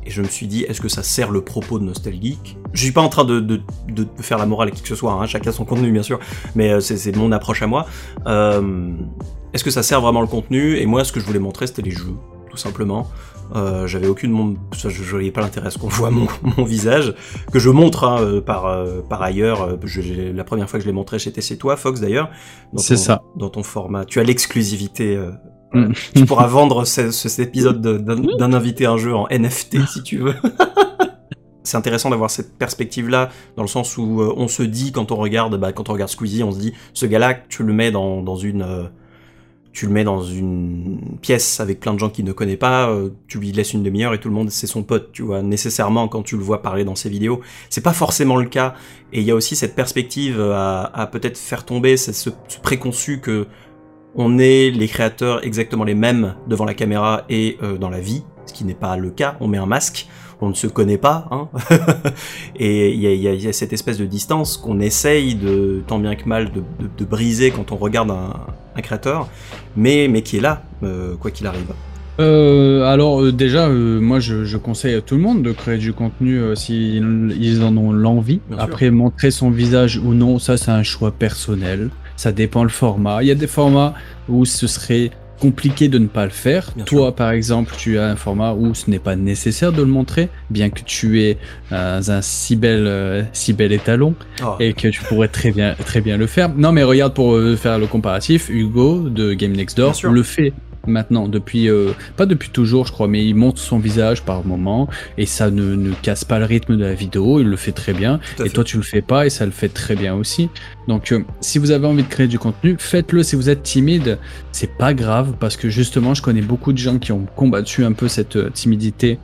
Et je me suis dit, est-ce que ça sert le propos de Nostalgeek Je suis pas en train de, de, de faire la morale à qui que ce soit, hein, chacun son contenu bien sûr, mais euh, c'est mon approche à moi. Euh, est-ce que ça sert vraiment le contenu? Et moi, ce que je voulais montrer, c'était les jeux, tout simplement. Euh, J'avais aucune, mon... je, je voyais pas l'intérêt à ce qu'on voit mon, mon visage, que je montre hein, par, euh, par ailleurs. je- la première fois que je l'ai montré, c'était c'est toi, Fox d'ailleurs. C'est ça. Dans ton format, tu as l'exclusivité. euh, Mm. tu pourras vendre ce- ce- cet épisode de- d'un invité un jeu en NFT si tu veux. C'est intéressant d'avoir cette perspective-là, dans le sens où euh, on se dit quand on regarde, bah, quand on regarde Squeezie, on se dit, ce gars-là, tu le mets dans, dans une, euh, tu le mets dans une pièce avec plein de gens qui ne connaissent pas, euh, tu lui laisses une demi-heure et tout le monde c'est son pote, tu vois. Nécessairement quand tu le vois parler dans ses vidéos, c'est pas forcément le cas. Et il y a aussi cette perspective à, peut-être faire tomber ce, ce, préconçu que on est les créateurs exactement les mêmes devant la caméra et euh, dans la vie, ce qui n'est pas le cas. On met un masque, on ne se connaît pas, hein et il y a, cette espèce de distance qu'on essaye de tant bien que mal de, briser quand on regarde un, créateur, mais, mais qui est là, euh, quoi qu'il arrive. Euh, alors euh, déjà, moi je, conseille à tout le monde de créer du contenu s'ils ils en ont l'envie. Après, montrer son visage ou non, ça c'est un choix personnel. Ça dépend le format. Il y a des formats où ce serait compliqué de ne pas le faire. Toi, par exemple, tu as un format où ce n'est pas nécessaire de le montrer, bien que tu aies euh, un si bel, euh, si bel étalon ah. et que tu pourrais très bien, très bien le faire. Non, mais regarde pour euh, faire le comparatif, Hugo de Game Next Door le fait maintenant, depuis, euh, pas depuis toujours, je crois, mais il monte son visage par moment et ça ne, ne casse pas le rythme de la vidéo, il le fait très bien. Et toi, tu le fais pas et ça le fait très bien aussi. Donc, euh, si vous avez envie de créer du contenu, faites-le. Si vous êtes timide, c'est pas grave parce que justement, je connais beaucoup de gens qui ont combattu un peu cette euh, timidité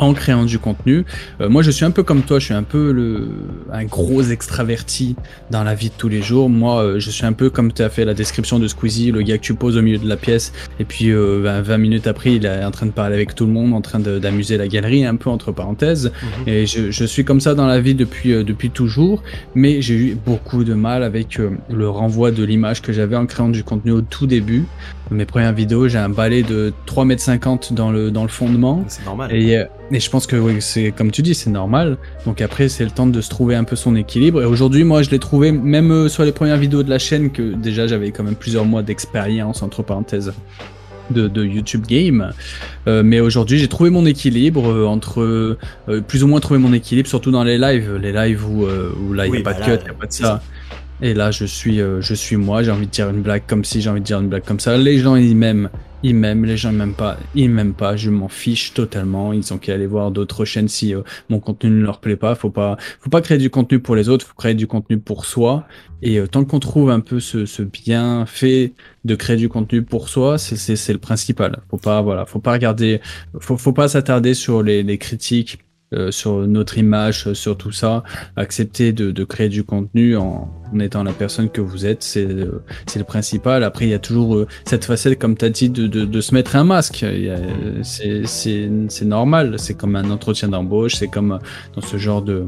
en créant du contenu. Euh, moi, je suis un peu comme toi, je suis un peu le, un gros extraverti dans la vie de tous les jours. Moi, euh, je suis un peu comme tu as fait la description de Squeezie, le gars que tu poses au milieu de la pièce, et puis 20 euh, minutes après, il est en train de parler avec tout le monde, en train d'amuser la galerie, un peu entre parenthèses. Mhm. Et je, je, suis comme ça dans la vie depuis, depuis toujours, mais j'ai eu beaucoup de mal avec le renvoi de l'image que j'avais en créant du contenu au tout début. Mes premières vidéos, j'ai un balai de 3m50 dans le, dans le fondement. C'est normal. Et, et je pense que oui, c'est comme tu dis, c'est normal. Donc après, c'est le temps de se trouver un peu son équilibre. Et aujourd'hui, moi, je l'ai trouvé même euh, sur les premières vidéos de la chaîne que déjà j'avais quand même plusieurs mois d'expérience entre parenthèses. De, de, YouTube Game. Euh, mais aujourd'hui, j'ai trouvé mon équilibre euh, entre euh, plus ou moins trouvé mon équilibre, surtout dans les lives, les lives où, où là il n'y a pas de bah cut, il n'y a pas de ça. Et là, je suis, je suis moi. J'ai envie de dire une blague comme si, j'ai envie de dire une blague comme ça. Les gens ils m'aiment ils m'aiment, les gens ils m'aiment pas, ils m'aiment pas, je m'en fiche totalement. Ils ont qu'à aller voir d'autres chaînes si euh, mon contenu ne leur plaît pas. Faut pas, faut pas créer du contenu pour les autres, faut créer du contenu pour soi. Et euh, tant qu'on trouve un peu ce, ce bienfait de créer du contenu pour soi, c'est le principal. Faut pas, voilà, faut pas regarder, faut, pas s'attarder sur les critiques euh, sur notre image, euh, sur tout ça, accepter de, de créer du contenu en, en, étant la personne que vous êtes, c'est le, le principal. Après, il y a toujours euh, cette facette, comme tu as dit, de, de, de, se mettre un masque. C'est normal, c'est comme un entretien d'embauche, c'est comme dans ce genre de,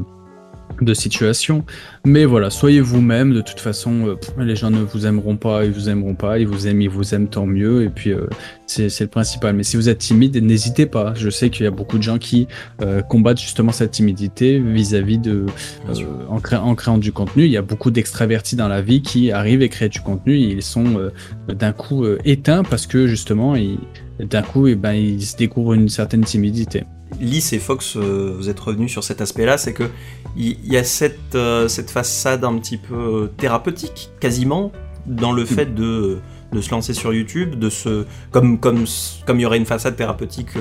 de situation. Mais voilà, soyez vous-même. De toute façon, euh, les gens ne vous aimeront pas, ils vous aimeront pas. Ils vous aiment, ils vous aiment tant mieux. Et puis, euh, c'est le principal. Mais si vous êtes timide, n'hésitez pas. Je sais qu'il y a beaucoup de gens qui euh, combattent justement cette timidité vis-à-vis de en, en, créant du contenu. Il y a beaucoup d'extravertis dans la vie qui arrivent et créent du contenu. Et ils sont d'un coup éteints parce que justement, d'un coup, et eh ben, ils se découvrent une certaine timidité. Lys et Fox, euh, vous êtes revenus sur cet aspect-là, c'est que il y, a cette, euh, cette façade un petit peu euh, thérapeutique, quasiment, dans le fait de, de se lancer sur YouTube, de se comme comme comme il y aurait une façade thérapeutique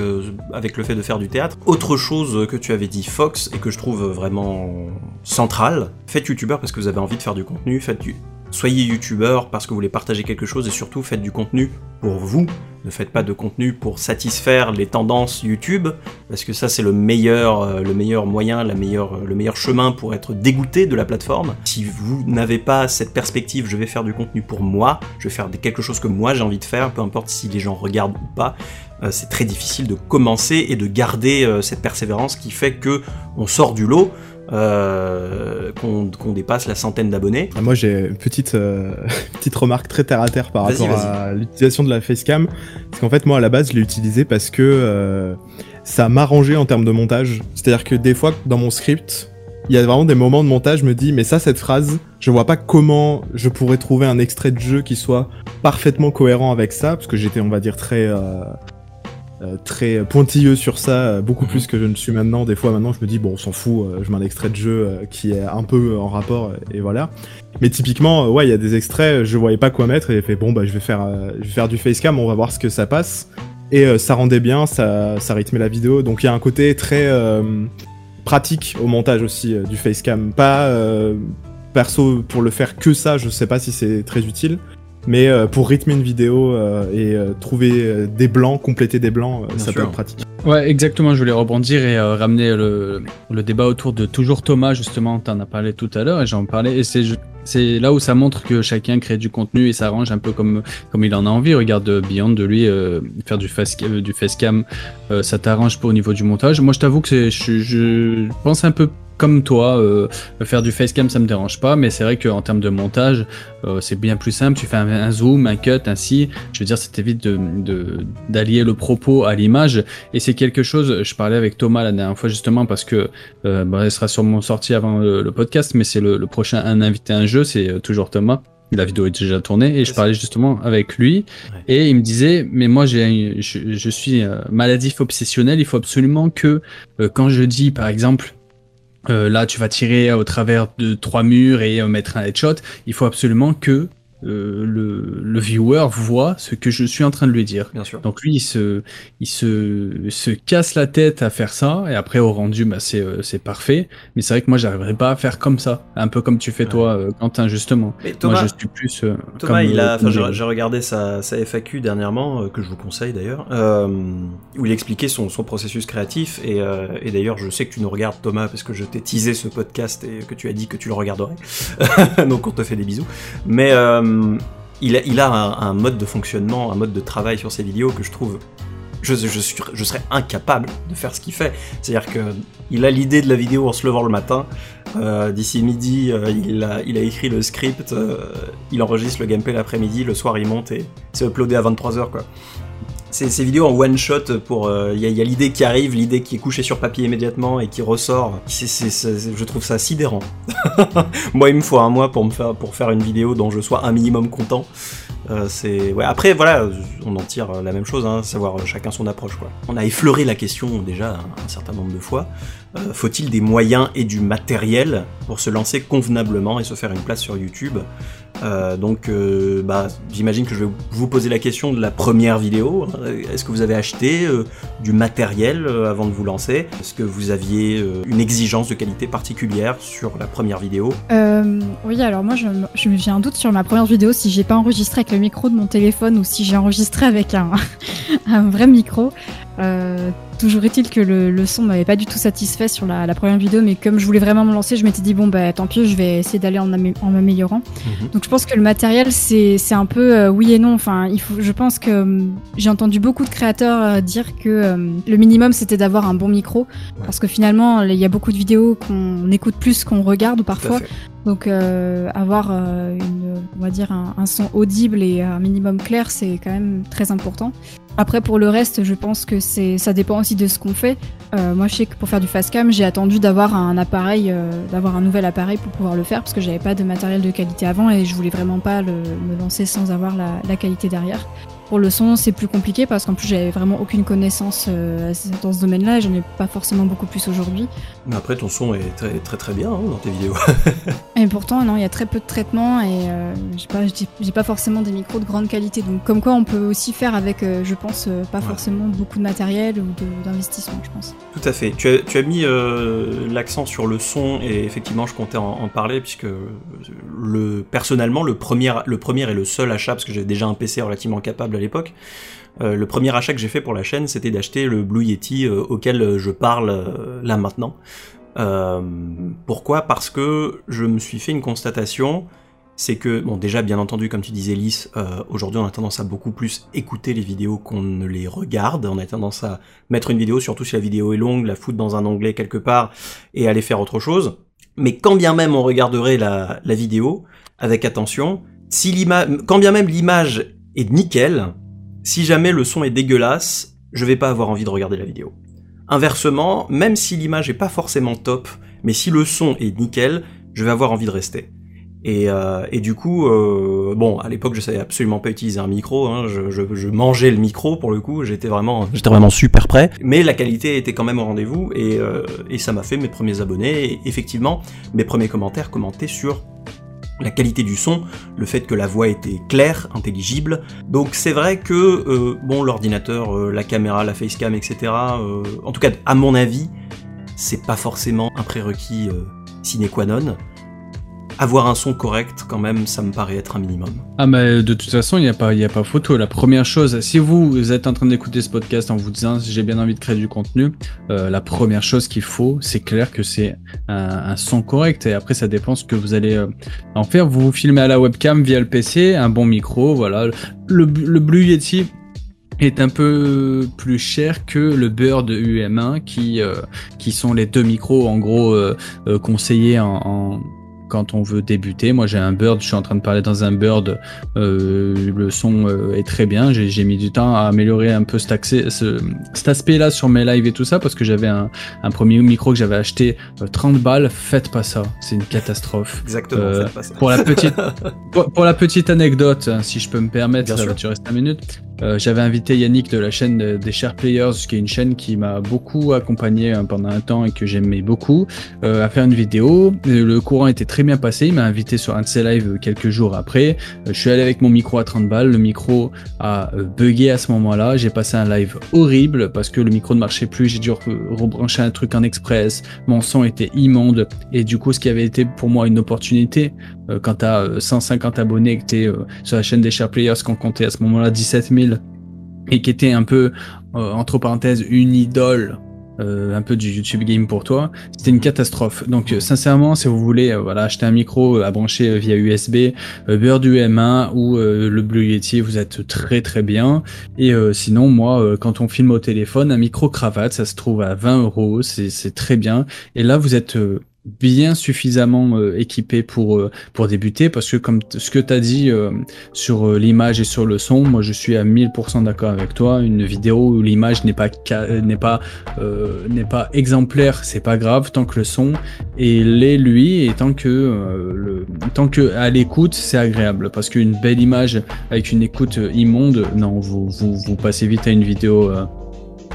avec le fait de faire du théâtre. Autre chose que tu avais dit Fox et que je trouve vraiment centrale, faites YouTubeur parce que vous avez envie de faire du contenu, faites du soyez youtubeur parce que vous voulez partager quelque chose et surtout faites du contenu pour vous. Ne faites pas de contenu pour satisfaire les tendances YouTube parce que ça c'est le meilleur, euh, moyen, meilleure, le meilleur chemin pour être dégoûté de la plateforme. Si vous n'avez pas cette perspective, je vais faire du contenu pour moi, je vais faire quelque chose que moi j'ai envie de faire, peu importe si les gens regardent ou pas. Euh, c'est très difficile de commencer et de garder euh, cette persévérance qui fait que on sort du lot. Euh, qu'on dépasse la centaine d'abonnés. Ah, moi j'ai une petite, euh, petite remarque très terre à terre par rapport à l'utilisation de la facecam. Parce qu'en fait moi à la base je l'ai utilisé parce que euh, ça m'arrangeait en termes de montage. C'est-à-dire que des fois dans mon script, il y a vraiment des moments de montage, je me dis mais ça cette phrase, je vois pas comment je pourrais trouver un extrait de jeu qui soit parfaitement cohérent avec ça, parce que j'étais on va dire très euh, très pointilleux sur ça, euh, beaucoup mhm. plus que je ne suis maintenant. Des fois, maintenant, je me dis, bon, on s'en fout, euh, je mets un extrait de jeu qui est un peu en rapport, et voilà. Mais typiquement, ouais, il y a des extraits, je voyais pas quoi mettre, et j'ai fait, bon, bah, je vais faire, je vais faire du facecam, on va voir ce que ça passe. Et ça rendait bien, ça, ça rythmait la vidéo, donc il y a un côté très pratique au montage aussi du facecam. Pas perso pour le faire que ça, je sais pas si c'est très utile. Mais euh, pour rythmer une vidéo euh, et euh, trouver des blancs, compléter des blancs, ça peut être pratique. Ouais, exactement. Je voulais rebondir et ramener le, le, débat autour de toujours Thomas, justement. Tu en as parlé tout à l'heure et j'en parlais. Et c'est c'est là où ça montre que chacun crée du contenu et s'arrange un peu comme comme il en a envie. Regarde Beyond de lui faire du face du facecam, ça t'arrange pas au niveau du montage. Moi, je t'avoue que je, je pense un peu comme toi, euh, faire du facecam ça me dérange pas, mais c'est vrai qu'en termes de montage, euh, c'est bien plus simple. Tu fais un, zoom, un cut, ainsi. Je veux dire, ça t'évite de, d'allier le propos à l'image. Et c'est quelque chose. Je parlais avec Thomas la dernière fois justement parce que euh, bah, elle sera sûrement sortie avant le, podcast, mais c'est le, prochain un invité un jeu, c'est toujours Thomas. La vidéo est déjà tournée et je parlais justement avec lui et il me disait mais moi j'ai je, je, suis maladif obsessionnel il faut absolument que quand je dis par exemple euh, là, tu vas tirer au travers de trois murs et euh, mettre un headshot. Il faut absolument que euh, le, le, viewer voit ce que je suis en train de lui dire. Bien sûr. Donc lui, il se, il se, se casse la tête à faire ça, et après au rendu, bah, c'est, euh, c'est parfait. Mais c'est vrai que moi, j'arriverais pas à faire comme ça, un peu comme tu fais toi, euh, Quentin, justement. Mais Thomas, moi, je suis plus. Thomas, il a, j'ai regardé sa, sa FAQ dernièrement, que je vous conseille d'ailleurs, où il expliquait son, son processus créatif, et, et d'ailleurs, je sais que tu nous regardes, Thomas, parce que je t'ai teasé ce podcast et que tu as dit que tu le regarderais. Donc on te fait des bisous. Mais euh, il a, un, mode de fonctionnement, un mode de travail sur ses vidéos que je trouve. Je, serais incapable de faire ce qu'il fait. C'est-à-dire qu'il a l'idée de la vidéo en se levant le matin. Euh, d'ici midi, euh, il, a, écrit le script, il enregistre le gameplay l'après-midi, le soir il monte et c'est uploadé à 23h. Quoi ces, vidéos en one shot pour il euh, y a, l'idée qui arrive, l'idée qui est couchée sur papier immédiatement et qui ressort. je trouve ça sidérant. Moi, il me faut un mois pour faire une vidéo dont je sois un minimum content. Euh. Après, voilà, on en tire la même chose, hein, savoir chacun son approche. On a effleuré la question déjà un, certain nombre de fois. Euh, faut-il des moyens et du matériel pour se lancer convenablement et se faire une place sur YouTube? Euh, donc, euh, bah, j'imagine que je vais vous poser la question de la première vidéo. Est-ce que vous avez acheté euh, du matériel avant de vous lancer? Est-ce que vous aviez une exigence de qualité particulière sur la première vidéo? Oui, alors moi, j'ai un doute sur ma première vidéo si j'ai pas enregistré avec le micro de mon téléphone ou si j'ai enregistré avec un vrai micro. Euh, toujours est-il que le, le son m'avait pas du tout satisfait sur la, la, première vidéo, mais comme je voulais vraiment me lancer, je m'étais dit bon bah tant pis, je vais essayer d'aller en, m'améliorant. Mhm. Donc je pense que le matériel c'est un peu euh, oui et non. Enfin, il faut, je pense que euh, j'ai entendu beaucoup de créateurs dire que le minimum c'était d'avoir un bon micro, parce que finalement il y a beaucoup de vidéos qu'on écoute plus qu'on regarde parfois. Donc avoir une, on va dire un, un, son audible et un minimum clair, c'est quand même très important. Après, pour le reste, je pense que ça dépend aussi de ce qu'on fait. Euh, moi, je sais que pour faire du fast cam, j'ai attendu d'avoir un appareil, euh, d'avoir un nouvel appareil pour pouvoir le faire parce que j'avais pas de matériel de qualité avant et je voulais vraiment pas me lancer sans avoir la qualité derrière. Pour le son, c'est plus compliqué parce qu'en plus, j'avais vraiment aucune connaissance euh, dans ce domaine-là et j'en ai pas forcément beaucoup plus aujourd'hui. Mais après, ton son est très très, très bien hein, dans tes vidéos. et pourtant, non, il y a très peu de traitements et euh, j'ai pas, j'ai pas forcément des micros de grande qualité. Donc, comme quoi, on peut aussi faire avec, euh, je pense, pas forcément beaucoup de matériel ou d'investissement, je pense. Tout à fait. Tu as, tu as mis l'accent sur le son et effectivement, je comptais en, parler puisque le, personnellement, le premier, le premier et le seul achat, parce que j'ai déjà un PC relativement capable l'époque. Euh, le premier achat que j'ai fait pour la chaîne, c'était d'acheter le Blue Yeti euh, auquel je parle euh, là maintenant. pourquoi? Parce que je me suis fait une constatation, c'est que, bon déjà bien entendu, comme tu disais Lys, aujourd'hui on a tendance à beaucoup plus écouter les vidéos qu'on ne les regarde, on a tendance à mettre une vidéo, surtout si la vidéo est longue, la foutre dans un onglet quelque part et aller faire autre chose. Mais quand bien même on regarderait la, la vidéo, avec attention, si l'image, quand bien même l'image est nickel, si jamais le son est dégueulasse, je vais pas avoir envie de regarder la vidéo. Inversement, même si l'image est pas forcément top, mais si le son est nickel, je vais avoir envie de rester. Et, euh, et du coup, euh, bon, à l'époque, je savais absolument pas utiliser un micro. Hein, je, mangeais le micro pour le coup. J'étais vraiment, super prêt. Mais la qualité était quand même au rendez-vous et, euh, et ça m'a fait mes premiers abonnés. Et effectivement, mes premiers commentaires commentaient sur la qualité du son, le fait que la voix était claire, intelligible. Donc c'est vrai que euh, bon l'ordinateur, euh, la caméra, la facecam, etc. Euh, en tout cas à mon avis, c'est pas forcément un prérequis sine qua non. Avoir un son correct, quand même, ça me paraît être un minimum. Ah, mais de toute façon, il n'y a, pas, photo. La première chose, si vous êtes en train d'écouter ce podcast en vous disant j'ai bien envie de créer du contenu, euh, la première chose qu'il faut, c'est clair que c'est un, son correct. Et après, ça dépend ce que vous allez euh, en faire. Vous vous filmez à la webcam via le PC, un bon micro, voilà. Le, Blue Yeti, est un peu plus cher que le Bird UM1 qui euh, qui sont les deux micros en gros conseillés en quand on veut débuter. Moi, j'ai un Bird, je suis en train de parler dans un Bird, euh, le son euh, est très bien. J'ai mis du temps à améliorer un peu cet, accès, ce, cet aspect-là sur mes lives et tout ça, parce que j'avais un, un, premier micro que j'avais acheté 30 euh, balles. Faites pas ça, c'est une catastrophe. Exactement, faites pas ça. Pour la petite, pour, pour, la petite anecdote, hein, si je peux me permettre, bien ça sûr. va durer 5 minutes. Euh, j'avais invité Yannick de la chaîne des Share Players, qui est une chaîne qui m'a beaucoup accompagné hein, pendant un temps et que j'aimais beaucoup, euh, à faire une vidéo. Le courant était très bien passé. Il m'a invité sur un de ses lives quelques jours après. Euh, je suis allé avec mon micro à 30 balles. Le micro a bugué à ce moment-là. J'ai passé un live horrible parce que le micro ne marchait plus. J'ai dû rebrancher un truc en express. Mon son était immonde. Et du coup, ce qui avait été pour moi une opportunité, euh, quand tu as 150 abonnés, que tu es sur la chaîne des Share Players, qu'on comptait à ce moment-là 17 000, et qui était un peu, euh, entre parenthèses, une idole euh, un peu du YouTube Game pour toi, c'était une catastrophe. Donc euh, sincèrement, si vous voulez euh, voilà acheter un micro à brancher via USB, Bird UM1 ou le Blue Yeti, vous êtes très très bien. Et sinon, moi, quand on filme au téléphone, un micro cravate, ça se trouve à 20 euros, c'est très bien. Et là, vous êtes bien suffisamment euh, équipé pour euh, pour débuter parce que comme ce que tu as dit euh, sur l'image et sur le son moi je suis à 1000% d'accord avec toi. Une vidéo où l'image n'est pas n'est pas n'est pas exemplaire c'est pas grave tant que le son est l'est lui et tant que le tant que à l'écoute c'est agréable parce qu'une belle image avec une écoute immonde non vous vous, vous passez vite à une vidéo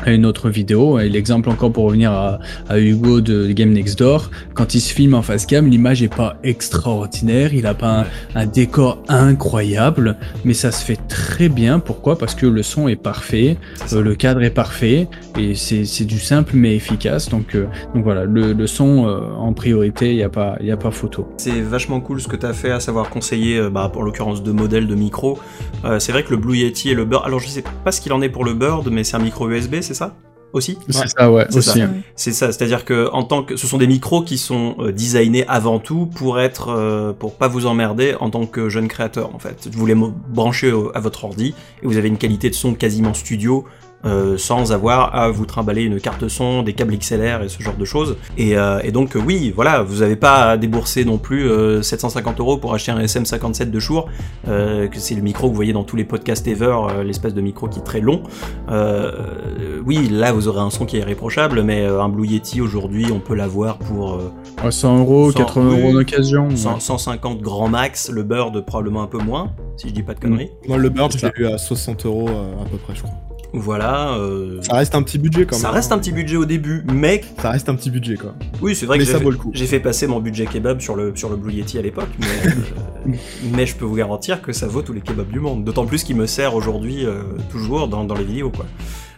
une autre vidéo. Et l'exemple encore pour revenir à, Hugo de Game Next Door, quand il se filme en face cam, l'image est pas extraordinaire, il a pas un, décor incroyable, mais ça se fait très bien. Pourquoi? Parce que le son est parfait, euh, le cadre est parfait, et c'est du simple mais efficace. Donc, euh, voilà, le, son euh, en priorité, il n'y a, pas, photo. C'est vachement cool ce que tu as fait, à savoir conseiller, bah, pour l'occurrence, deux modèles de micro. C'est vrai que le Blue Yeti et le Bird, alors je sais pas ce qu'il en est pour le Bird, mais c'est un micro USB, c'est ça aussi C'est ça, ouais, c'est aussi. ça. C'est ça, c'est-à-dire que en tant que ce sont des micros qui sont euh, designés avant tout pour être euh, pour pas vous emmerder en tant que jeune créateur en fait. Vous les brancher à votre ordi et vous avez une qualité de son quasiment studio euh, sans avoir à vous trimballer une carte son, des câbles XLR et ce genre de choses. Et, euh, et donc oui, voilà, vous n'avez pas à débourser non plus euh, 750 euros pour acheter un SM57 de jour, que c'est le micro que vous voyez dans tous les podcasts ever, euh, l'espèce de micro qui est très long. Euh, oui, là vous aurez un son qui est irréprochable, mais un Blue Yeti aujourd'hui, on peut l'avoir pour 100 euros, 80 euros d'occasion, 150 grand max, le Bird probablement un peu moins, si je dis pas de conneries. Moi le Bird, je l'ai eu à 60 euros à peu près, je crois. Voilà. Euh... Ça reste un petit budget quand même. Ça reste un petit budget au début, mais. Ça reste un petit budget quoi. Oui, c'est vrai mais que ça vaut le coup. j'ai fait passer mon budget kebab sur le, sur le Blue Yeti à l'époque, mais, euh, mais je peux vous garantir que ça vaut tous les kebabs du monde. D'autant plus qu'il me sert aujourd'hui euh, toujours dans, dans les vidéos quoi.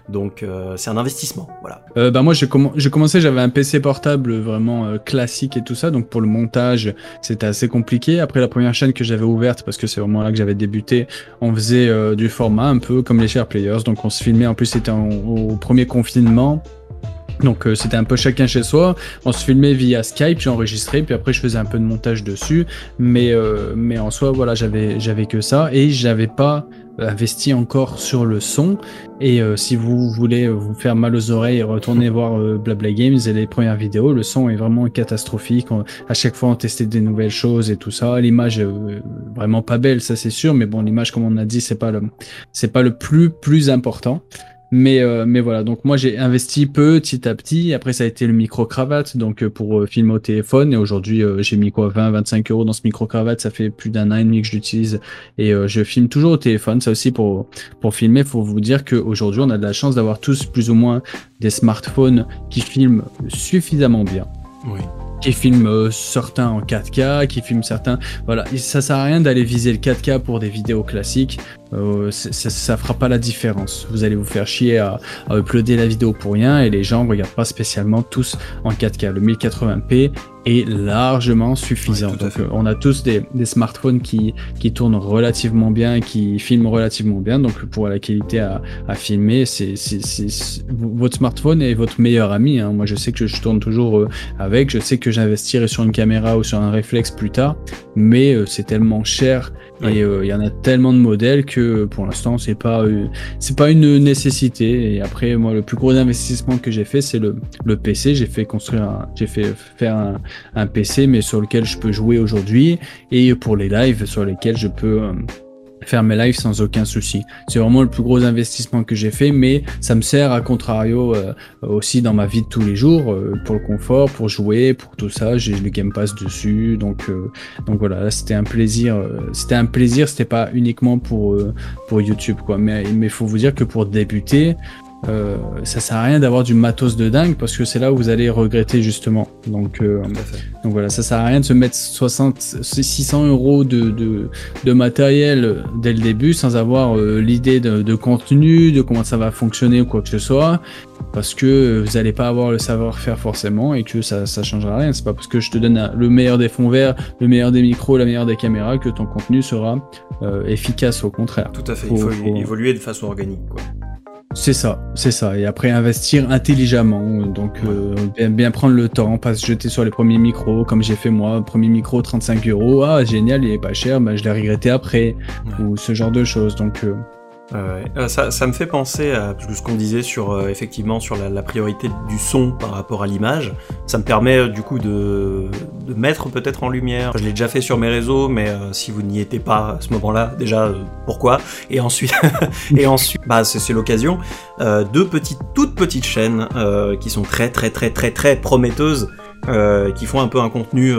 Donc euh, c'est un investissement, voilà. Euh, bah moi j'ai comm commencé, j'avais un PC portable vraiment euh, classique et tout ça, donc pour le montage c'était assez compliqué. Après la première chaîne que j'avais ouverte, parce que c'est vraiment là que j'avais débuté, on faisait euh, du format un peu comme les share players, donc on se filmait. En plus c'était au premier confinement. Donc euh, c'était un peu chacun chez soi. On se filmait via Skype, j'enregistrais, puis après je faisais un peu de montage dessus. Mais euh, mais en soi voilà j'avais j'avais que ça et j'avais pas investi encore sur le son. Et euh, si vous voulez vous faire mal aux oreilles, retournez voir euh, Blabla Games et les premières vidéos. Le son est vraiment catastrophique. À chaque fois, on testait des nouvelles choses et tout ça. L'image euh, vraiment pas belle, ça c'est sûr. Mais bon, l'image, comme on a dit, c'est pas le, c'est pas le plus plus important. Mais, euh, mais voilà, donc moi j'ai investi petit à petit. Après, ça a été le micro-cravate, donc euh, pour euh, filmer au téléphone. Et aujourd'hui, euh, j'ai mis quoi 20, 25 euros dans ce micro-cravate. Ça fait plus d'un an et demi que je l'utilise. Et euh, je filme toujours au téléphone. Ça aussi, pour, pour filmer, faut vous dire qu'aujourd'hui, on a de la chance d'avoir tous plus ou moins des smartphones qui filment suffisamment bien. Oui qui filment euh, certains en 4K, qui filment certains. Voilà, ça sert à rien d'aller viser le 4K pour des vidéos classiques. Euh, ça, ça fera pas la différence. Vous allez vous faire chier à, à uploader la vidéo pour rien et les gens regardent pas spécialement tous en 4K. Le 1080p est largement suffisant. Donc, on a tous des, des smartphones qui, qui tournent relativement bien, qui filment relativement bien. Donc, pour la qualité à, à filmer, c'est votre smartphone est votre meilleur ami. Hein. Moi, je sais que je tourne toujours avec. Je sais que j'investirai sur une caméra ou sur un réflexe plus tard, mais c'est tellement cher et il y en a tellement de modèles que pour l'instant, c'est pas c'est pas une nécessité. Et après, moi, le plus gros investissement que j'ai fait, c'est le, le PC. J'ai fait construire, j'ai fait faire un, un, PC, mais sur lequel je peux jouer aujourd'hui, et pour les lives sur lesquels je peux euh, faire mes lives sans aucun souci. C'est vraiment le plus gros investissement que j'ai fait, mais ça me sert à contrario euh, aussi dans ma vie de tous les jours euh, pour le confort, pour jouer, pour tout ça. J'ai le Game Pass dessus, donc donc voilà, c'était un plaisir. c'était un plaisir, c'était pas uniquement pour pour YouTube quoi, mais mais faut vous dire que pour débuter, euh, ça sert à rien d'avoir du matos de dingue parce que c'est là où vous allez regretter justement. Donc, euh, donc voilà, ça sert à rien de se mettre 60, 600 euros de, de, de matériel dès le début sans avoir euh, l'idée de, de, contenu, de comment ça va fonctionner ou quoi que ce soit, parce que vous n'allez pas avoir le savoir-faire forcément et que ça, ça changera rien. C'est pas parce que je te donne le meilleur des fonds verts, le meilleur des micros, la meilleure des caméras que ton contenu sera efficace. Au contraire. Tout à fait. il faut, évoluer de façon organique, quoi. C'est ça, c'est ça. Et après investir intelligemment, donc euh, bien, bien, prendre le temps, pas se jeter sur les premiers micros, comme j'ai fait moi, premier micro 35 euros, ah génial, il est pas cher, bah, je l'ai regretté après, ou ce genre de choses. Donc euh, euh, ça, ça, me fait penser à ce qu'on disait sur euh, effectivement sur la, la, priorité du son par rapport à l'image. Ça me permet euh, du coup de, de mettre peut-être en lumière. Je l'ai déjà fait sur mes réseaux, mais si vous n'y étiez pas à ce moment-là, déjà pourquoi? Et ensuite, et ensuite, bah c'est l'occasion. deux petites, toutes petites chaînes qui sont très très très très très prometteuses. qui font un peu un contenu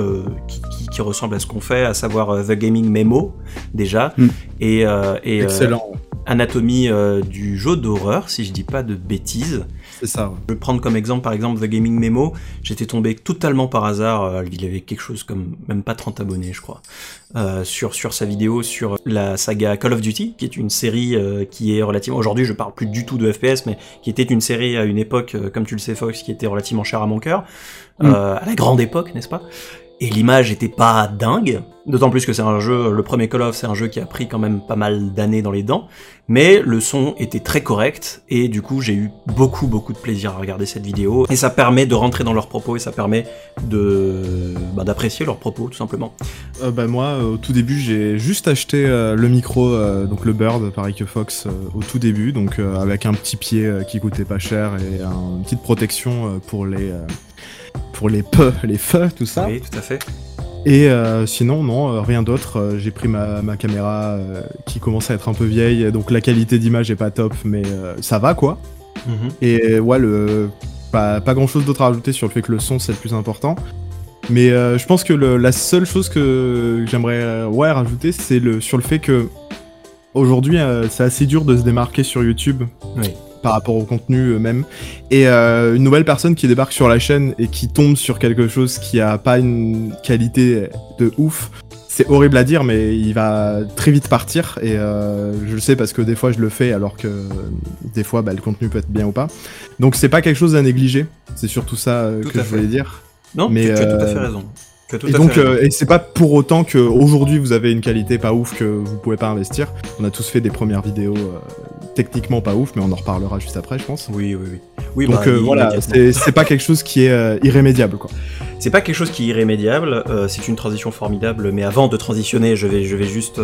qui, qui, qui, ressemble à ce qu'on fait, à savoir The Gaming Memo déjà, mm. et, et excellent anatomie euh, du jeu d'horreur, si je dis pas de bêtises. C'est ça. Je vais prendre comme exemple, par exemple, The Gaming Memo. J'étais tombé totalement par hasard. Euh, il avait quelque chose comme même pas 30 abonnés, je crois, euh, sur sur sa vidéo sur la saga Call of Duty, qui est une série qui est relativement. Aujourd'hui, je parle plus du tout de FPS, mais qui était une série à une époque, comme tu le sais, Fox, qui était relativement chère à mon cœur, mm. à la grande époque, n'est-ce pas? Et l'image était pas dingue, d'autant plus que c'est un jeu, le premier Call of, c'est un jeu qui a pris quand même pas mal d'années dans les dents, mais le son était très correct, et du coup j'ai eu beaucoup beaucoup de plaisir à regarder cette vidéo, et ça permet de rentrer dans leurs propos, et ça permet de bah, d'apprécier leurs propos tout simplement. Euh, bah moi, au tout début, j'ai juste acheté euh, le micro, euh, donc le Bird, pareil que Fox, au tout début, donc avec un petit pied qui coûtait pas cher et une petite protection pour les pour les peu, les feux, tout ça. Oui, tout à fait. Et euh, sinon, non, euh, rien d'autre. Euh, j'ai pris ma, ma caméra qui commence à être un peu vieille, donc la qualité d'image est pas top, mais ça va quoi. Mhm. Et ouais, le, pas, pas grand chose d'autre à rajouter sur le fait que le son c'est le plus important. Mais je pense que le, la seule chose que j'aimerais ouais, rajouter, c'est le, sur le fait que aujourd'hui c'est assez dur de se démarquer sur YouTube. Oui par rapport au contenu même. Et euh, une nouvelle personne qui débarque sur la chaîne et qui tombe sur quelque chose qui a pas une qualité de ouf, c'est horrible à dire, mais il va très vite partir. Et euh, je le sais parce que des fois je le fais, alors que des fois bah, le contenu peut être bien ou pas. Donc c'est pas quelque chose à négliger. C'est surtout ça euh, que je voulais dire. Non, mais tu, as tout à fait raison. Et donc, et c'est pas pour autant que aujourd'hui vous avez une qualité pas ouf que vous pouvez pas investir. On a tous fait des premières vidéos techniquement pas ouf, mais on en reparlera juste après, je pense. Oui, oui, oui. oui Donc bah, euh, voilà, c'est pas quelque chose qui est euh, irrémédiable, quoi. C'est pas quelque chose qui est irrémédiable, euh, c'est une transition formidable, mais avant de transitionner, je vais, je vais juste,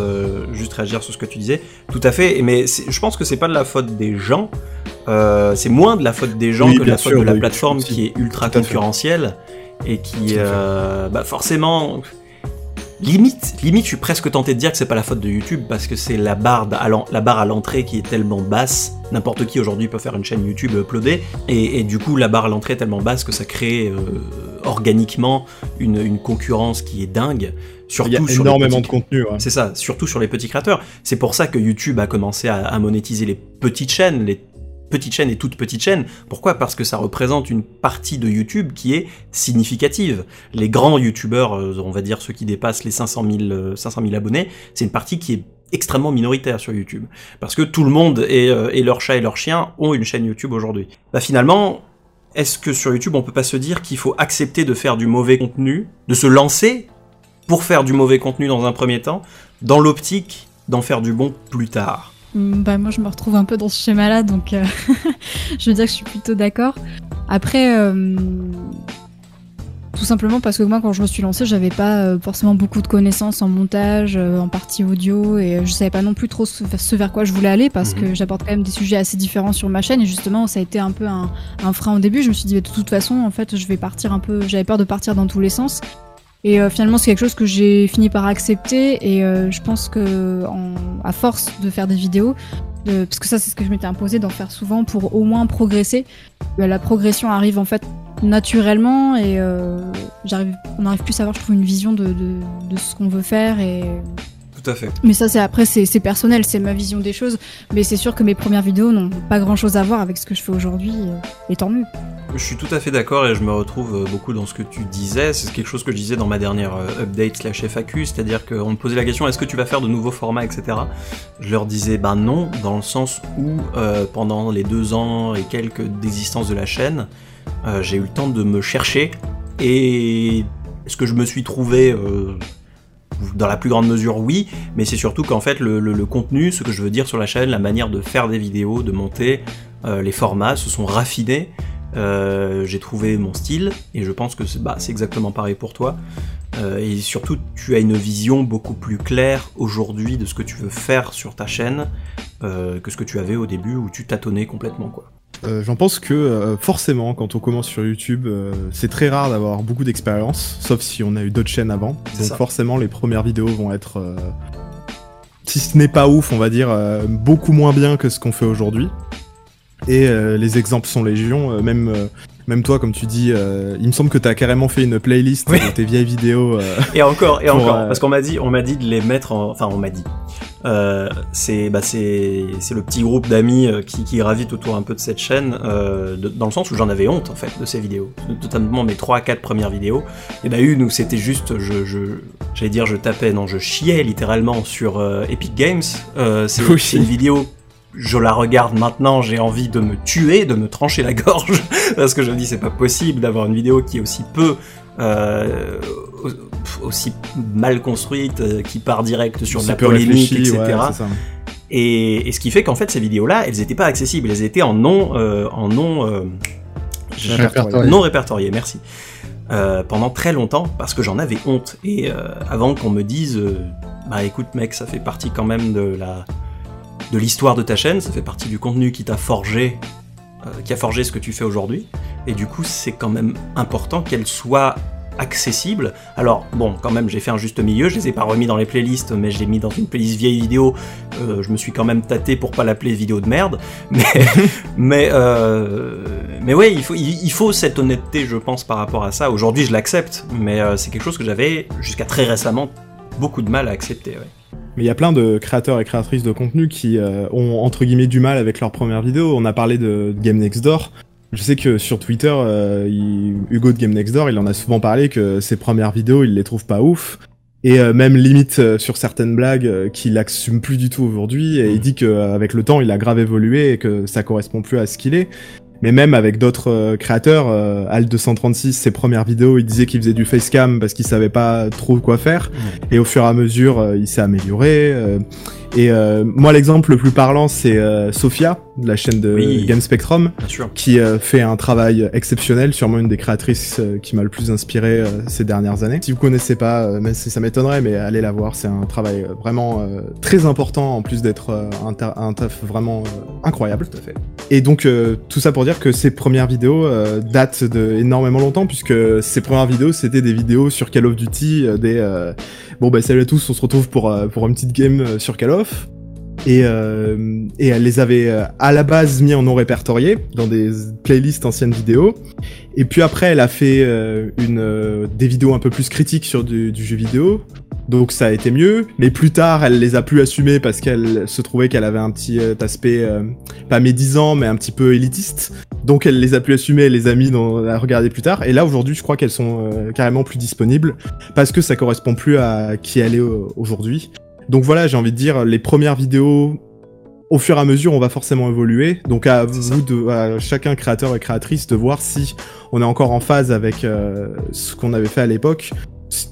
juste réagir sur ce que tu disais. Tout à fait, mais je pense que c'est pas de la faute des gens, c'est moins de la faute des gens que de la faute de la plateforme qui est ultra concurrentielle et qui, bah forcément Limite, limite, je suis presque tenté de dire que c'est pas la faute de YouTube parce que c'est la barre à la barre à l'entrée qui est tellement basse. N'importe qui aujourd'hui peut faire une chaîne YouTube uploadée et, et, du coup la barre à l'entrée est tellement basse que ça crée euh, organiquement une, une, concurrence qui est dingue. Surtout Il y a énormément de contenu. Ouais. C'est ça, surtout sur les petits créateurs. C'est pour ça que YouTube a commencé à, à monétiser les petites chaînes, les petite chaîne et toute petite chaîne. Pourquoi? Parce que ça représente une partie de YouTube qui est significative. Les grands YouTubeurs, euh, on va dire ceux qui dépassent les 500 000, 500 000 abonnés, c'est une partie qui est extrêmement minoritaire sur YouTube. Parce que tout le monde et, leur chat et leur chien ont une chaîne YouTube aujourd'hui. Bah finalement, est-ce que sur YouTube on peut pas se dire qu'il faut accepter de faire du mauvais contenu, de se lancer pour faire du mauvais contenu dans un premier temps, dans l'optique d'en faire du bon plus tard? Bah, moi, je me retrouve un peu dans ce schéma-là, donc euh, je veux dire que je suis plutôt d'accord. Après, euh, tout simplement parce que moi, quand je me suis lancée, j'avais pas euh, forcément beaucoup de connaissances en montage, en partie audio, et je savais pas non plus trop ce, vers quoi je voulais aller parce Mhm. que j'apporte quand même des sujets assez différents sur ma chaîne, et justement, ça a été un peu un, un frein au début. Je me suis dit, bah, de toute façon, en fait, je vais partir un peu. J'avais peur de partir dans tous les sens. Et euh, finalement, c'est quelque chose que j'ai fini par accepter. Et euh, je pense que, en- à force de faire des vidéos, parce que ça, c'est ce que je m'étais imposé d'en faire souvent pour au moins progresser, bah, la progression arrive en fait naturellement et euh, on arrive plus à avoir, je trouve, une vision de, de, de ce qu'on veut faire. Et Tout à fait. mais ça, c'est après, c'est personnel, c'est ma vision des choses. Mais c'est sûr que mes premières vidéos n'ont pas grand chose à voir avec ce que je fais aujourd'hui. euh, Et tant mieux. Je suis tout à fait d'accord et je me retrouve euh, beaucoup dans ce que tu disais. C'est quelque chose que je disais dans ma dernière euh, update slash FAQ, c'est-à-dire qu'on me posait la question est-ce que tu vas faire de nouveaux formats, etc. Je leur disais ben non, dans le sens où euh, pendant les deux ans et quelques d'existence de la chaîne, euh, j'ai eu le temps de me chercher et est-ce que je me suis trouvé euh, dans la plus grande mesure, oui, mais c'est surtout qu'en fait, le, contenu, ce que je veux dire sur la chaîne, la manière de faire des vidéos, de monter, euh, les formats se sont raffinés. Euh, j'ai trouvé mon style et je pense que c'est bah, exactement pareil pour toi. Euh, et surtout, tu as une vision beaucoup plus claire aujourd'hui de ce que tu veux faire sur ta chaîne que ce que tu avais au début où tu tâtonnais complètement. quoi. Euh, J'en pense que euh, forcément, quand on commence sur YouTube, euh, c'est très rare d'avoir beaucoup d'expérience, sauf si on a eu d'autres chaînes avant. Donc ça. forcément, les premières vidéos vont être, si ce n'est pas ouf, on va dire, beaucoup moins bien que ce qu'on fait aujourd'hui. Et les exemples sont légion, même... même toi, comme tu dis, euh, il me semble que tu as carrément fait une playlist Oui. de tes vieilles vidéos. euh, Et encore, et Pour, encore, euh, parce qu'on m'a dit, on m'a dit de les mettre en, enfin on m'a dit. Euh, c'est bah c'est c'est le petit groupe d'amis qui, qui gravite autour un peu de cette chaîne, euh, de- dans le sens où j'en avais honte en fait de ces vidéos, notamment mes trois à quatre premières vidéos. En a une où c'était juste, je je j'allais dire je tapais, non je chiais littéralement sur euh, Epic Games. C'est Oui. c'est une vidéo. Je la regarde maintenant, j'ai envie de me tuer, de me trancher la gorge, parce que je me dis c'est pas possible d'avoir une vidéo qui est aussi peu euh, au- aussi mal construite, euh, qui part direct sur de la polémique, etc. ouais, et, et ce qui fait qu'en fait ces vidéos-là, elles n'étaient pas accessibles, elles étaient en non, euh, en non, euh, Répertorié. non répertoriées. Merci. Euh, pendant très longtemps parce que j'en avais honte et euh, avant qu'on me dise, euh, bah écoute mec, ça fait partie quand même de la de l'histoire de ta chaîne, ça fait partie du contenu qui t'a forgé, euh, qui a forgé ce que tu fais aujourd'hui. Et du coup, c'est quand même important qu'elle soit accessible. Alors, bon, quand même, j'ai fait un juste milieu, je les ai pas remis dans les playlists, mais je l'ai mis dans une playlist vieille vidéo. Euh, je me suis quand même tâté pour pas l'appeler vidéo de merde. Mais, mais, euh, mais ouais, il faut, il, faut cette honnêteté, je pense, par rapport à ça. Aujourd'hui, je l'accepte, mais c'est quelque chose que j'avais, jusqu'à très récemment, beaucoup de mal à accepter. Mais il y a plein de créateurs et créatrices de contenu qui euh, ont entre guillemets du mal avec leur première vidéo. On a parlé de Game Next Door. Je sais que sur Twitter, euh, il- Hugo de Game Next Door, il en a souvent parlé que ses premières vidéos, il les trouve pas ouf. Et euh, même limite euh, sur certaines blagues qu'il assume plus du tout aujourd'hui. Et Mhm. il dit qu'avec le temps, il a grave évolué et que ça correspond plus à ce qu'il est. Mais même avec d'autres euh, créateurs, euh, Al236, ses premières vidéos, il disait qu'il faisait du facecam parce qu'il savait pas trop quoi faire. Et au fur et à mesure, euh, il s'est amélioré. Et euh, moi, l'exemple le plus parlant, c'est euh, Sophia, de la chaîne de Oui. Game Spectrum, qui euh, fait un travail exceptionnel, sûrement une des créatrices euh, qui m'a le plus inspiré euh, ces dernières années. Si vous connaissez pas, euh, même si ça m'étonnerait, mais allez la voir, c'est un travail vraiment euh, très important, en plus d'être euh, un, ta- un taf vraiment incroyable. Tout à fait. Et donc euh, tout ça pour dire que ces premières vidéos euh, datent de énormément longtemps puisque ces premières vidéos c'était des vidéos sur Call of Duty, des euh, bon bah salut à tous, on se retrouve pour euh, pour une petite game sur Call of. Et, euh, et elle les avait euh, à la base mis en non répertorié dans des playlists anciennes vidéos. Et puis après, elle a fait euh, des vidéos un peu plus critiques sur du, jeu vidéo. Donc ça a été mieux. Mais plus tard, elle les a plus assumées parce qu'elle se trouvait qu'elle avait un petit aspect pas médisant, mais un petit peu élitiste. Donc elle les a plus assumées, elle les a mis à regarder plus tard. Et là aujourd'hui, je crois qu'elles sont carrément plus disponibles parce que ça correspond plus à qui elle est aujourd'hui. Donc voilà, j'ai envie de dire, les premières vidéos au fur et à mesure, on va forcément évoluer. Donc à vous, de, à chacun créateur et créatrice, de voir si on est encore en phase avec euh, ce qu'on avait fait à l'époque,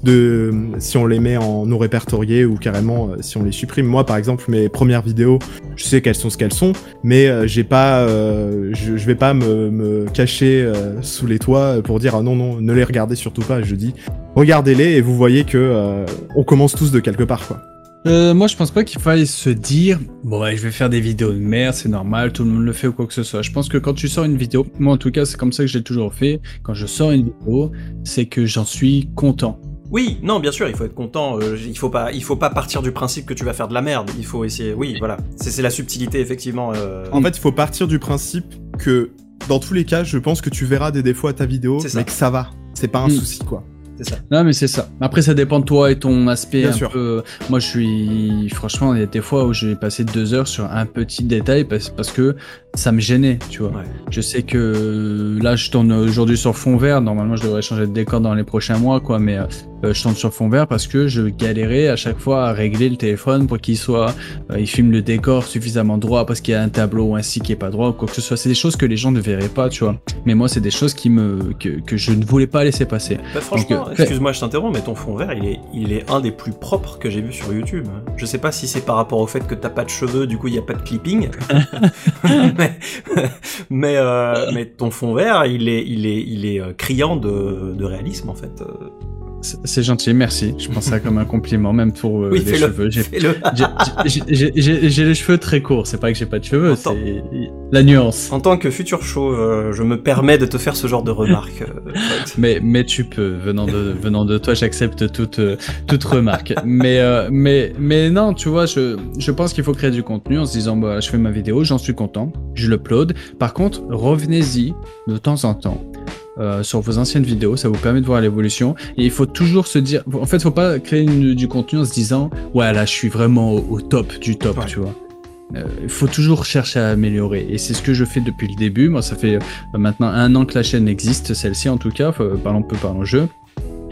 de si on les met en non répertoriés ou carrément euh, si on les supprime. Moi, par exemple, mes premières vidéos, je sais qu'elles sont ce qu'elles sont, mais euh, j'ai pas, euh, je, je vais pas me, me cacher sous les toits pour dire ah non non, ne les regardez surtout pas. Je dis regardez-les et vous voyez que on commence tous de quelque part quoi. Euh, moi, je pense pas qu'il faille se dire bon, ouais, je vais faire des vidéos de merde, c'est normal, tout le monde le fait ou quoi que ce soit. Je pense que quand tu sors une vidéo, moi en tout cas, c'est comme ça que j'ai toujours fait. Quand je sors une vidéo, c'est que j'en suis content. Oui, non, bien sûr, il faut être content. euh, il faut pas, il faut pas partir du principe que tu vas faire de la merde. Il faut essayer. Oui, voilà. C'est la subtilité effectivement. euh, En fait, il faut partir du principe que dans tous les cas, je pense que tu verras des défauts à ta vidéo, mais que ça va. C'est pas un Mm. souci quoi. C'est ça. Non, mais c'est ça. Après, ça dépend de toi et ton aspect Bien un sûr. peu. Moi, je suis. Franchement, il y a des fois où j'ai passé deux heures sur un petit détail parce, parce que ça me gênait, tu vois. Ouais. Je sais que là, je tourne aujourd'hui sur fond vert. Normalement, je devrais changer de décor dans les prochains mois, quoi. Mais euh, je tourne sur fond vert parce que je galérais à chaque fois à régler le téléphone pour qu'il soit, euh, il filme le décor suffisamment droit parce qu'il y a un tableau ou un site qui est pas droit ou quoi que ce soit. C'est des choses que les gens ne verraient pas, tu vois. Mais moi, c'est des choses qui me que, que je ne voulais pas laisser passer. Bah, franchement, euh, excuse-moi, je t'interromps, mais ton fond vert, il est, il est un des plus propres que j'ai vu sur YouTube. Je sais pas si c'est par rapport au fait que t'as pas de cheveux, du coup il y a pas de clipping, mais, mais, euh, mais ton fond vert, il est, il est, il est euh, criant de, de réalisme en fait. C'est gentil, merci. Je pense ça comme un compliment, même pour euh, oui, les cheveux. J'ai j'ai les cheveux très courts, c'est pas que j'ai pas de cheveux, c'est la nuance. En tant que futur chauve, euh, je me permets de te faire ce genre de remarques. euh. Mais, mais tu peux, venant de, venant de toi, j'accepte toute, toute remarque. Mais, euh, mais, mais non, tu vois, je, je pense qu'il faut créer du contenu en se disant, bah, je fais ma vidéo, j'en suis content, je l'upload. Par contre, revenez-y de temps en temps. Euh, sur vos anciennes vidéos, ça vous permet de voir l'évolution. Et il faut toujours se dire, en fait, faut pas créer une- du contenu en se disant, ouais, là, je suis vraiment au, au top du top, Ouais. tu vois. Euh, Il faut toujours chercher à améliorer. Et c'est ce que je fais depuis le début. Moi, ça fait euh, maintenant un an que la chaîne existe, celle-ci en tout cas, euh, parlons peu, parlons jeu.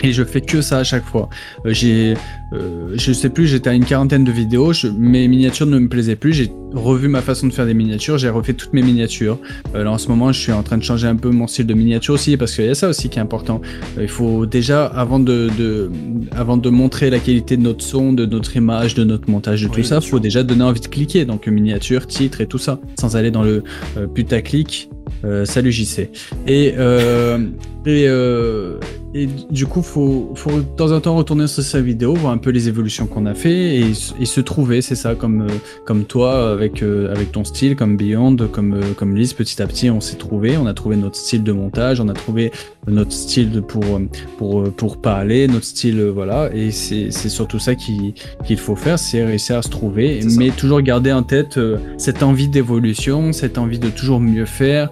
Et je fais que ça à chaque fois. Euh, j'ai, euh, je sais plus, j'étais à une quarantaine de vidéos, je- mes miniatures ne me plaisaient plus, j'ai revu ma façon de faire des miniatures, j'ai refait toutes mes miniatures. Euh, là en ce moment, je suis en train de changer un peu mon style de miniature aussi, parce qu'il y a ça aussi qui est important. Euh, il faut déjà, avant de, de, avant de montrer la qualité de notre son, de notre image, de notre montage, de Oui, tout ça, sûr. faut déjà donner envie de cliquer. Donc miniature, titre et tout ça, sans aller dans le euh, putaclic. Euh, salut JC. Et, euh, et, euh, et du coup, faut, faut de temps en temps retourner sur sa vidéo, voir un peu les évolutions qu'on a fait et, se trouver, c'est ça, comme, euh, comme toi, avec, euh, avec ton style, comme Beyond, comme, euh, comme Liz, petit à petit, on s'est trouvé, on a trouvé notre style de montage, on a trouvé notre style de, pour, pour, pour parler, notre style, voilà, et c'est c'est surtout ça qui- qu'il faut faire, c'est réussir à se trouver, mais toujours garder en tête euh, cette envie d'évolution, cette envie de toujours mieux faire,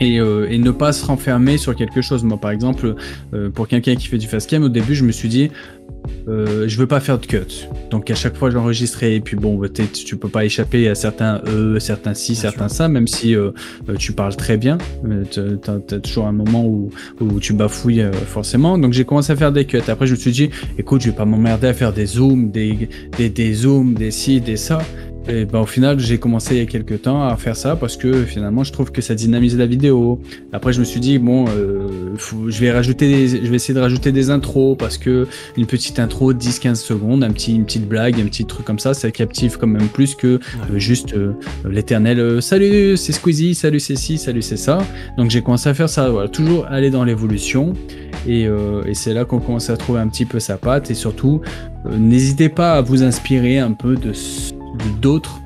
et, euh, et ne pas se renfermer sur quelque chose. Moi, par exemple, euh, pour quelqu'un qui fait du fast cam, au début, je me suis dit, euh, je veux pas faire de cut. Donc à chaque fois, j'enregistrais et puis bon, bah, tu peux pas échapper à certains e, certains si, certains ça, même si euh, tu parles très bien. T'as- T'as toujours un moment où, où tu bafouilles forcément. Donc j'ai commencé à faire des cuts. Après, je me suis dit, écoute, je vais pas m'emmerder à faire des zooms, des, des, des zooms, des ci, des ça. Et ben, au final, j'ai commencé il y a quelques temps à faire ça parce que finalement, je trouve que ça dynamise la vidéo. Après, je me suis dit, bon, euh, faut- je vais rajouter des, je vais essayer de rajouter des intros parce que une petite intro, 10-15 secondes, un petit, une petite blague, un petit truc comme ça, ça captive quand même plus que euh, juste euh, l'éternel salut, c'est Squeezie, salut, c'est ci, salut, c'est ça. Donc, j'ai commencé à faire ça, voilà, toujours aller dans l'évolution. Et, et c'est là qu'on commence à trouver un petit peu sa patte et surtout, n'hésitez pas à vous inspirer un peu de de d'autres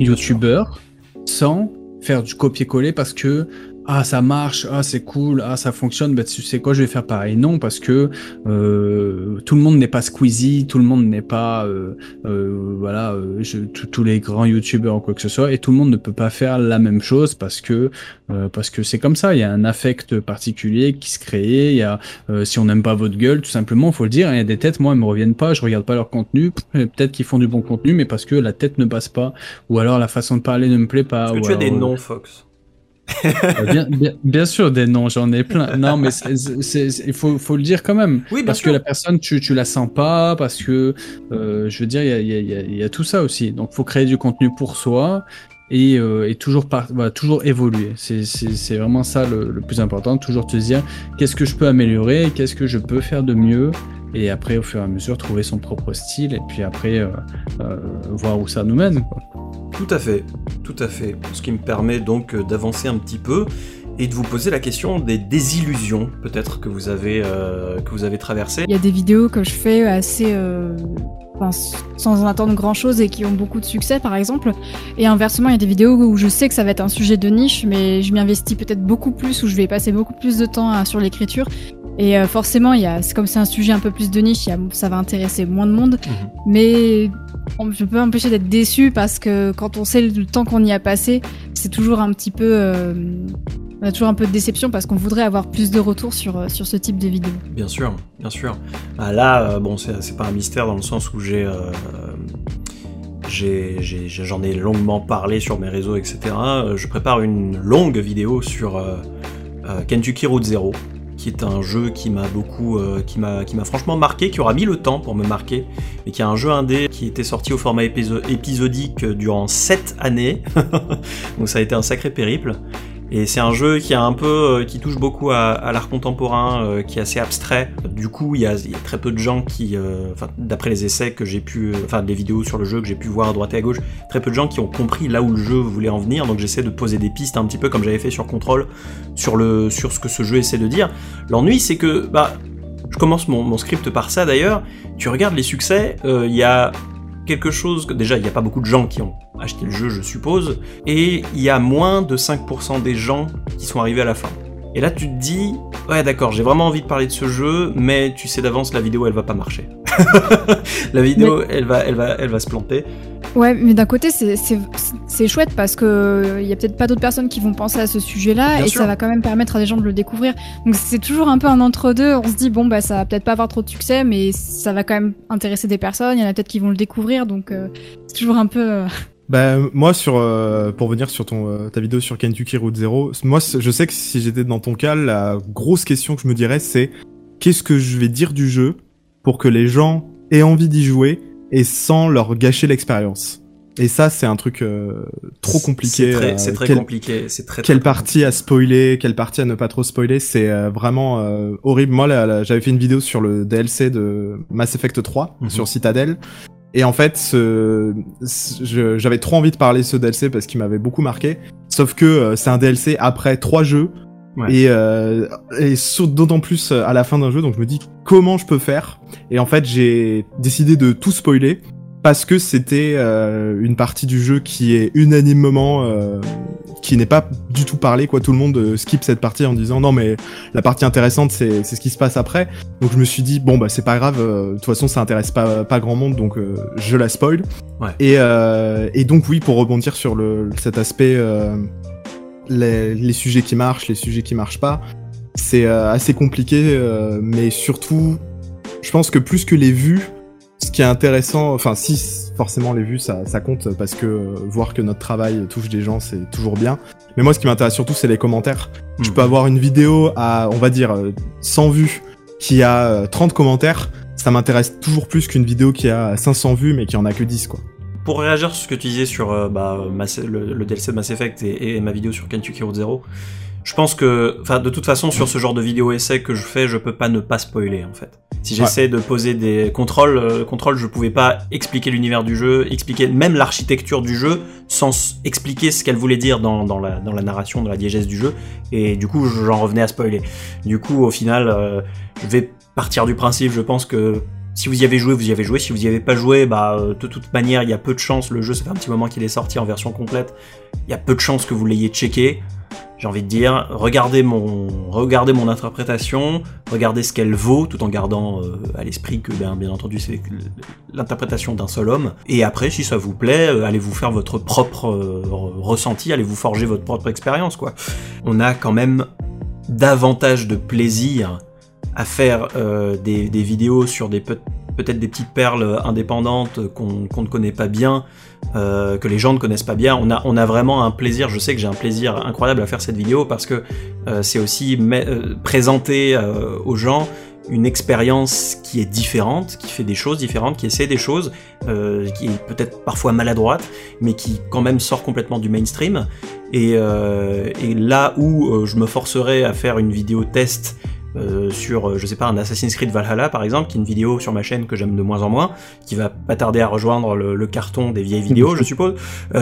youtubeurs sans faire du copier-coller parce que ah ça marche, ah c'est cool, ah ça fonctionne, bah tu sais quoi, je vais faire pareil. Non, parce que euh, tout le monde n'est pas Squeezie, tout le monde n'est pas euh, euh, voilà, euh, je- tous- les grands youtubeurs ou quoi que ce soit, et tout le monde ne peut pas faire la même chose parce que euh, parce que c'est comme ça. Il y a un affect particulier qui se crée. Il y a euh, si on n'aime pas votre gueule, tout simplement, faut le dire. Il y a des têtes, moi, elles me reviennent pas. Je regarde pas leur contenu. Peut-être qu'ils font du bon contenu, mais parce que la tête ne passe pas, ou alors la façon de parler ne me plaît pas. Est-ce que ou tu as des noms, Fox? Bien, bien, bien, sûr, des noms, j'en ai plein. Non, mais il faut, faut, le dire quand même. Oui, parce sûr. que la personne, tu, tu la sens pas, parce que, euh, je veux dire, il y a, y, a, y a, tout ça aussi. Donc, faut créer du contenu pour soi et, euh, et toujours, par, bah, toujours évoluer. C'est vraiment ça le, le, plus important. Toujours te dire qu'est-ce que je peux améliorer, qu'est-ce que je peux faire de mieux. Et après, au fur et à mesure, trouver son propre style et puis après, euh, euh voir où ça nous mène. Quoi. Tout à fait, tout à fait. Ce qui me permet donc d'avancer un petit peu et de vous poser la question des désillusions peut-être que vous avez euh, que vous avez traversées. Il y a des vidéos que je fais assez euh, enfin, sans attendre grand chose et qui ont beaucoup de succès par exemple. Et inversement, il y a des vidéos où je sais que ça va être un sujet de niche, mais je m'y investis peut-être beaucoup plus, où je vais passer beaucoup plus de temps sur l'écriture. Et euh, forcément, il y a, comme c'est un sujet un peu plus de niche, ça va intéresser moins de monde. Mmh. Mais on, je peux empêcher d'être déçu parce que quand on sait le temps qu'on y a passé, c'est toujours un petit peu euh, on a toujours un peu de déception parce qu'on voudrait avoir plus de retours sur, sur ce type de vidéo. Bien sûr, bien sûr. Bah là, euh, bon, c'est pas un mystère dans le sens où j'ai. Euh, J'en ai, ai, longuement parlé sur mes réseaux, etc. Je prépare une longue vidéo sur euh, Kentucky Route Zero, qui est un jeu qui m'a beaucoup, euh, qui m'a, franchement marqué, qui aura mis le temps pour me marquer, et qui est un jeu indé qui était sorti au format épiso épisodique durant 7 années, donc ça a été un sacré périple. Et c'est un jeu qui a un peu, euh, qui touche beaucoup à, l'art contemporain, euh, qui est assez abstrait. Du coup, il y a, très peu de gens qui, euh, d'après les essais que j'ai pu, enfin, des vidéos sur le jeu que j'ai pu voir à droite et à gauche, très peu de gens qui ont compris là où le jeu voulait en venir. Donc j'essaie de poser des pistes un petit peu comme j'avais fait sur Control, sur le, sur ce que ce jeu essaie de dire. L'ennui, c'est que, bah, je commence mon script par ça d'ailleurs. Tu regardes les succès, il y a quelque chose que déjà il n'y a pas beaucoup de gens qui ont acheté le jeu je suppose et il y a moins de 5% des gens qui sont arrivés à la fin. Et là tu te dis ouais d'accord j'ai vraiment envie de parler de ce jeu mais tu sais d'avance la vidéo elle va pas marcher. la vidéo mais... elle va elle va elle va se planter. Ouais, mais d'un côté, c'est chouette parce que il y a peut-être pas d'autres personnes qui vont penser à ce sujet-là et sûr. ça va quand même permettre à des gens de le découvrir. Donc c'est toujours un peu un entre-deux. On se dit bon bah ça va peut-être pas avoir trop de succès, mais ça va quand même intéresser des personnes. Il y en a peut-être qui vont le découvrir, donc euh, c'est toujours un peu. Euh... Bah moi sur euh, pour venir sur ton euh, ta vidéo sur Kentucky Route Zero, moi je sais que si j'étais dans ton cas, la grosse question que je me dirais c'est qu'est-ce que je vais dire du jeu pour que les gens aient envie d'y jouer et sans leur gâcher l'expérience. Et ça, c'est un truc euh, trop compliqué. C'est très, euh, très quel, compliqué. C'est très. Quelle très partie à spoiler, quelle partie à ne pas trop spoiler, c'est euh, vraiment horrible. Moi, là, là j'avais fait une vidéo sur le DLC de Mass Effect 3 Mhm. mm -hmm. sur Citadel. Et en fait, ce, ce, j'avais trop envie de parler de ce DLC parce qu'il m'avait beaucoup marqué. Sauf que euh, c'est un DLC après trois jeux. Ouais. Et, euh, et d'autant plus à la fin d'un jeu, donc je me dis comment je peux faire? Et en fait, j'ai décidé de tout spoiler parce que c'était euh, une partie du jeu qui est unanimement euh, qui n'est pas du tout parlé quoi. Tout le monde euh, skip cette partie en disant non mais la partie intéressante c'est ce qui se passe après. Donc je me suis dit bon bah c'est pas grave de toute façon ça intéresse pas pas grand monde donc je la spoil. Ouais. et et donc oui pour rebondir sur le cet aspect les, les sujets qui marchent les sujets qui marchent pas c'est assez compliqué mais surtout je pense que plus que les vues ce qui est intéressant, enfin si forcément les vues ça, ça compte parce que euh, voir que notre travail touche des gens c'est toujours bien. Mais moi ce qui m'intéresse surtout c'est les commentaires. Mmh. Je peux avoir une vidéo à on va dire 100 vues qui a 30 commentaires, ça m'intéresse toujours plus qu'une vidéo qui a 500 vues mais qui en a que 10 quoi. Pour réagir sur ce que tu disais sur euh, bah, Mass, le, le, DLC de Mass Effect et, et ma vidéo sur Kentucky Road Zero, je pense que, enfin, de toute façon, sur ce genre de vidéo essai que je fais, je peux pas ne pas spoiler, en fait. Si j'essaie ouais. de poser des contrôles, euh, contrôles, je pouvais pas expliquer l'univers du jeu, expliquer même l'architecture du jeu, sans expliquer ce qu'elle voulait dire dans, dans, la, dans la narration, dans la diégèse du jeu. Et du coup, j'en revenais à spoiler. Du coup, au final, euh, je vais partir du principe, je pense que si vous y avez joué, vous y avez joué. Si vous y avez pas joué, bah de toute manière, il y a peu de chances. Le jeu, ça fait un petit moment qu'il est sorti en version complète. Il y a peu de chances que vous l'ayez checké j'ai envie de dire, regardez mon, regardez mon interprétation, regardez ce qu'elle vaut, tout en gardant euh, à l'esprit que, bien, bien entendu, c'est l'interprétation d'un seul homme. Et après, si ça vous plaît, euh, allez vous faire votre propre euh, ressenti, allez vous forger votre propre expérience, quoi. On a quand même davantage de plaisir à faire des, vidéos sur des peut-être des petites perles indépendantes qu'on qu ne connaît pas bien, que les gens ne connaissent pas bien. On a, vraiment un plaisir, je sais que j'ai un plaisir incroyable à faire cette vidéo parce que c'est aussi présenter aux gens une expérience qui est différente, qui fait des choses différentes, qui essaie des choses, euh, qui est peut-être parfois maladroite, mais qui quand même sort complètement du mainstream. Et, euh, là où euh, je me forcerais à faire une vidéo test euh, sur, euh, je sais pas, un Assassin's Creed Valhalla par exemple, qui est une vidéo sur ma chaîne que j'aime de moins en moins, qui va pas tarder à rejoindre le, carton des vieilles vidéos, je suppose,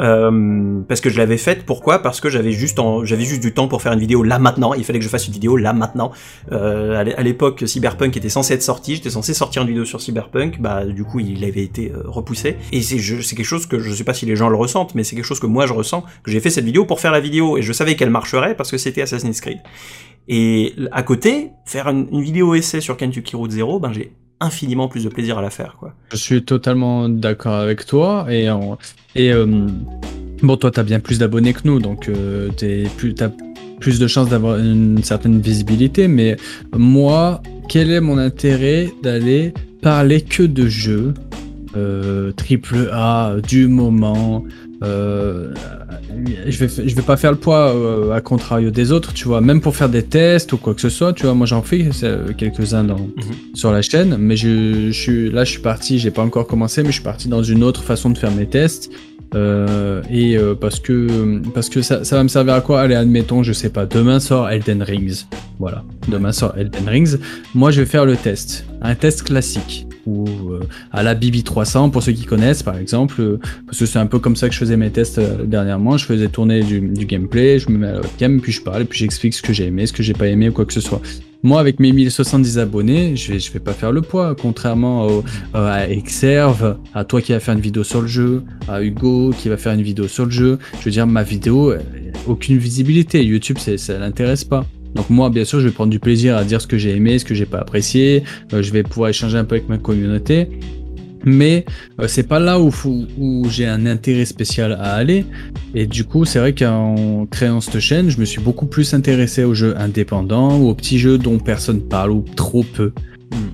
euh, parce que je l'avais faite. Pourquoi? Parce que j'avais juste, j'avais juste du temps pour faire une vidéo là maintenant. Il fallait que je fasse une vidéo là maintenant. à l'époque, Cyberpunk était censé être sorti, j'étais censé sortir une vidéo sur Cyberpunk, bah du coup il avait été repoussé. Et c'est quelque chose que je sais pas si les gens le ressentent, mais c'est quelque chose que moi je ressens, que j'ai fait cette vidéo pour faire la vidéo et je savais qu'elle marcherait parce que c'était Assassin's Creed. Et à côté, faire une, vidéo essai sur Kentucky Route Zero, ben j'ai infiniment plus de plaisir à la faire. Quoi. Je suis totalement d'accord avec toi. Et, et euh, bon, toi, tu as bien plus d'abonnés que nous, donc euh, tu as plus de chances d'avoir une certaine visibilité. Mais moi, quel est mon intérêt d'aller parler que de jeux euh, triple A du moment euh, je vais, je vais pas faire le poids euh, à contrario des autres, tu vois. Même pour faire des tests ou quoi que ce soit, tu vois. Moi, j'en fais quelques-uns dans, mhm. sur la chaîne, mais je, je suis là, je suis parti. J'ai pas encore commencé, mais je suis parti dans une autre façon de faire mes tests. Euh, et euh, parce que parce que ça, ça va me servir à quoi? Allez, admettons, je sais pas. Demain sort Elden Rings. Voilà. Demain sort Elden Rings. Moi, je vais faire le test, un test classique ou euh, à la Bibi 300 pour ceux qui connaissent par exemple euh, parce que c'est un peu comme ça que je faisais mes tests euh, dernièrement. Je faisais tourner du, gameplay je me mets à la webcam puis je parle puis j'explique ce que j'ai aimé ce que j'ai pas aimé ou quoi que ce soit. Moi avec mes 1070 abonnés je vais je vais pas faire le poids contrairement au, à Exerve à toi qui va faire une vidéo sur le jeu à Hugo qui va faire une vidéo sur le jeu. Je veux dire ma vidéo aucune visibilité. YouTube ça l'intéresse pas donc moi, bien sûr, je vais prendre du plaisir à dire ce que j'ai aimé, ce que j'ai pas apprécié. Euh, je vais pouvoir échanger un peu avec ma communauté. Mais euh, c'est pas là où, où j'ai un intérêt spécial à aller. Et du coup, c'est vrai qu'en créant cette chaîne, je me suis beaucoup plus intéressé aux jeux indépendants ou aux petits jeux dont personne parle ou trop peu.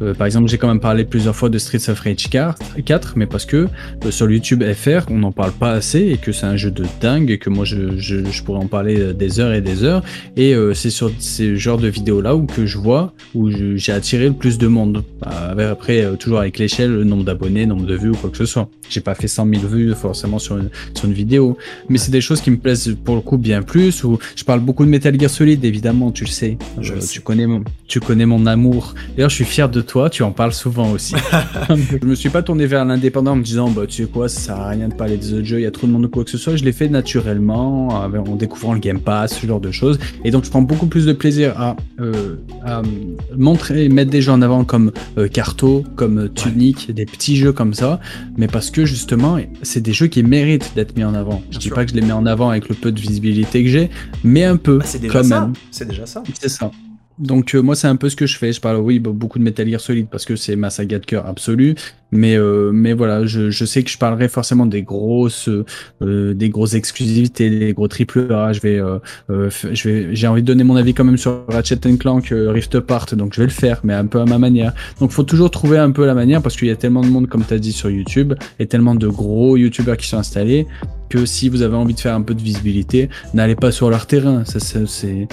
Euh, par exemple, j'ai quand même parlé plusieurs fois de Streets of Rage 4, mais parce que euh, sur YouTube FR, on n'en parle pas assez et que c'est un jeu de dingue et que moi je, je, je pourrais en parler euh, des heures et des heures. Et c'est sur ces genres de vidéos-là où que je vois, où j'ai attiré le plus de monde. Après, toujours avec l'échelle, le nombre d'abonnés, nombre de vues ou quoi que ce soit. J'ai pas fait 100 000 vues forcément sur une, sur une vidéo, mais c'est des choses qui me plaisent pour le coup bien plus. Où je parle beaucoup de Metal Gear Solid, évidemment, tu le sais. Je tu connais mon, tu connais mon amour. D'ailleurs, je suis fier de toi, tu en parles souvent aussi. je me suis pas tourné vers l'indépendant en me disant, bah, tu sais quoi, ça sert à rien de parler des autres jeux, il y a trop de monde ou quoi que ce soit. Je l'ai fait naturellement, en découvrant le Game Pass, ce genre de choses. Et donc, je prends beaucoup plus de plaisir à, euh, à montrer, mettre des jeux en avant comme euh, Carto, comme Tunic, des petits jeux comme ça. Mais parce que justement, c'est des jeux qui méritent d'être mis en avant. je dis pas que je les mets en avant avec le peu de visibilité que j'ai, mais un peu. Bah, c'est déjà, ça. C'est déjà ça. C'est ça. Donc euh, moi c'est un peu ce que je fais. Je parle oui beaucoup de Metal Gear Solid parce que c'est ma saga de cœur absolue. Mais euh, mais voilà, je, je sais que je parlerai forcément des grosses euh, des grosses exclusivités, des gros triple A. Je vais je vais j'ai envie de donner mon avis quand même sur Ratchet Clank Rift Apart, donc je vais le faire, mais un peu à ma manière. Donc faut toujours trouver un peu la manière parce qu'il y a tellement de monde comme tu as dit sur YouTube et tellement de gros YouTubeurs qui sont installés que si vous avez envie de faire un peu de visibilité, n'allez pas sur leur terrain. Ça, c'est,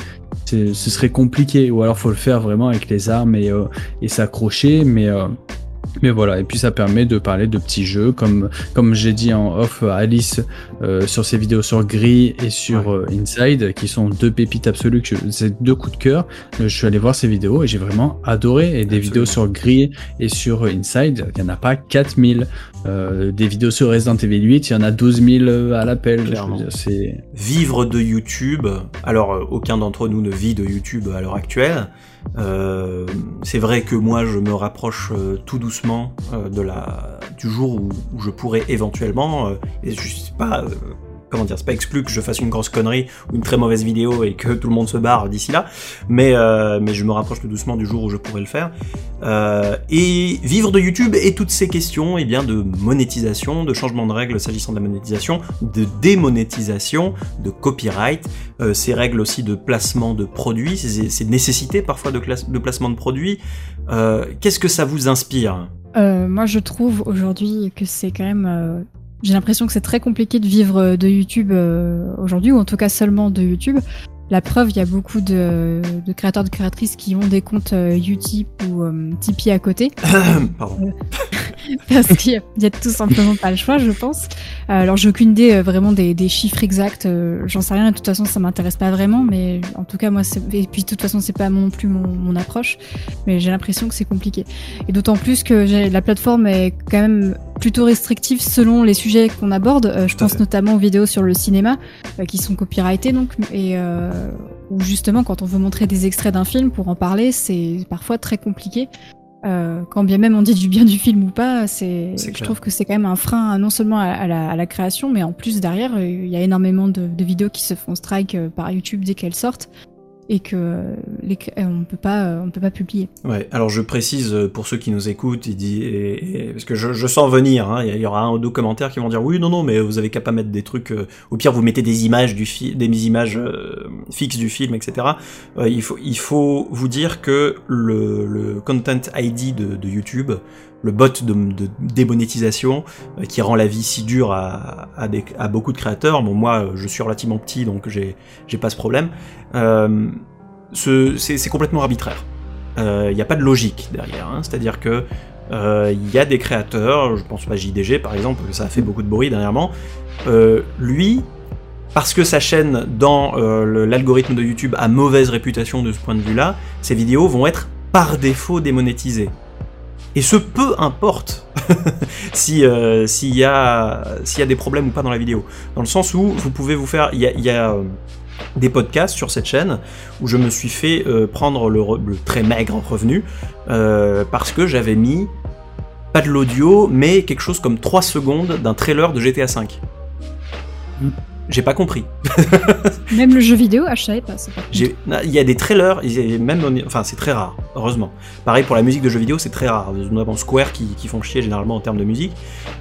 ce serait compliqué. Ou alors faut le faire vraiment avec les armes et, euh, et s'accrocher. Mais euh, mais voilà, et puis ça permet de parler de petits jeux, comme, comme j'ai dit en off à Alice euh, sur ses vidéos sur Gris et sur euh, Inside, qui sont deux pépites absolues, c'est deux coups de cœur. Euh, je suis allé voir ces vidéos et j'ai vraiment adoré. Et des vidéos sur Gris et sur Inside, il n'y en a pas 4000. des vidéos sur Resident Evil 8, il y en a 12 000 à l'appel. Vivre de YouTube, alors aucun d'entre nous ne vit de YouTube à l'heure actuelle. Euh, c'est vrai que moi je me rapproche euh, tout doucement euh, de la, du jour où, je pourrais éventuellement, et je sais pas comment dire, c'est pas exclu que je fasse une grosse connerie ou une très mauvaise vidéo et que tout le monde se barre d'ici là, mais, euh, mais je me rapproche tout doucement du jour où je pourrais le faire. Euh, et vivre de YouTube et toutes ces questions eh bien, de monétisation, de changement de règles s'agissant de la monétisation, de démonétisation, de copyright, euh, ces règles aussi de placement de produits, ces, nécessités parfois de placement de produits. Qu'est-ce que ça vous inspire? Moi je trouve aujourd'hui que c'est quand même j'ai l'impression que c'est très compliqué de vivre de YouTube aujourd'hui, ou en tout cas seulement de YouTube. La preuve, il y a beaucoup de, de, créateurs, de créatrices qui ont des comptes euh, Utip ou euh, Tipeee à côté. Pardon. parce qu'il n'y a, tout simplement pas le choix, je pense. Euh, alors, j'ai aucune idée vraiment des, des, chiffres exacts. J'en sais rien. De toute façon, ça m'intéresse pas vraiment. Mais en tout cas, moi, et puis de toute façon, c'est pas non plus mon, mon approche. Mais j'ai l'impression que c'est compliqué. Et d'autant plus que la plateforme est quand même plutôt restrictive selon les sujets qu'on aborde. je pense notamment aux vidéos sur le cinéma qui sont copyrightées donc et euh, ou justement quand on veut montrer des extraits d'un film pour en parler, c'est parfois très compliqué. Euh, quand bien même on dit du bien du film ou pas, c'est, je trouve que c'est quand même un frein non seulement à, la, création, mais en plus derrière, il y a énormément de, de vidéos qui se font strike euh, par YouTube dès qu'elles sortent et que les, on peut pas on peut pas publier. Ouais, alors je précise euh, pour ceux qui nous écoutent, il dit et, parce que je, je sens venir, hein, il y aura un ou deux commentaires qui vont dire oui non non mais vous avez qu'à pas mettre des trucs, euh, au pire vous mettez des images du film, des images euh, fixes du film, etc. il faut il faut vous dire que le, le content ID de, de YouTube le bot de, démonétisation euh, qui rend la vie si dure à, à, beaucoup de créateurs. Bon, moi, je suis relativement petit, donc j'ai, pas ce problème. Euh, c'est, complètement arbitraire. Il euh, n'y a pas de logique derrière. Hein. C'est-à-dire que il y a des créateurs, je pense pas JDG par exemple, ça a fait beaucoup de bruit dernièrement. lui, parce que sa chaîne dans l'algorithme de YouTube a mauvaise réputation de ce point de vue-là, ses vidéos vont être par défaut démonétisées. Et ce peu importe euh, s'il y a y a des problèmes ou pas dans la vidéo. Dans le sens où vous pouvez vous faire il y a, euh, des podcasts sur cette chaîne où je me suis fait euh, prendre le, très maigre revenu parce que j'avais mis pas de l'audio mais quelque chose comme 3 secondes d'un trailer de GTA V. J'ai pas compris. même le jeu vidéo, ah, je savais pas. Il y a des trailers, même, enfin c'est très rare, heureusement. Pareil pour la musique de jeux vidéo, c'est très rare. Notamment Square qui, qui, font chier généralement en termes de musique,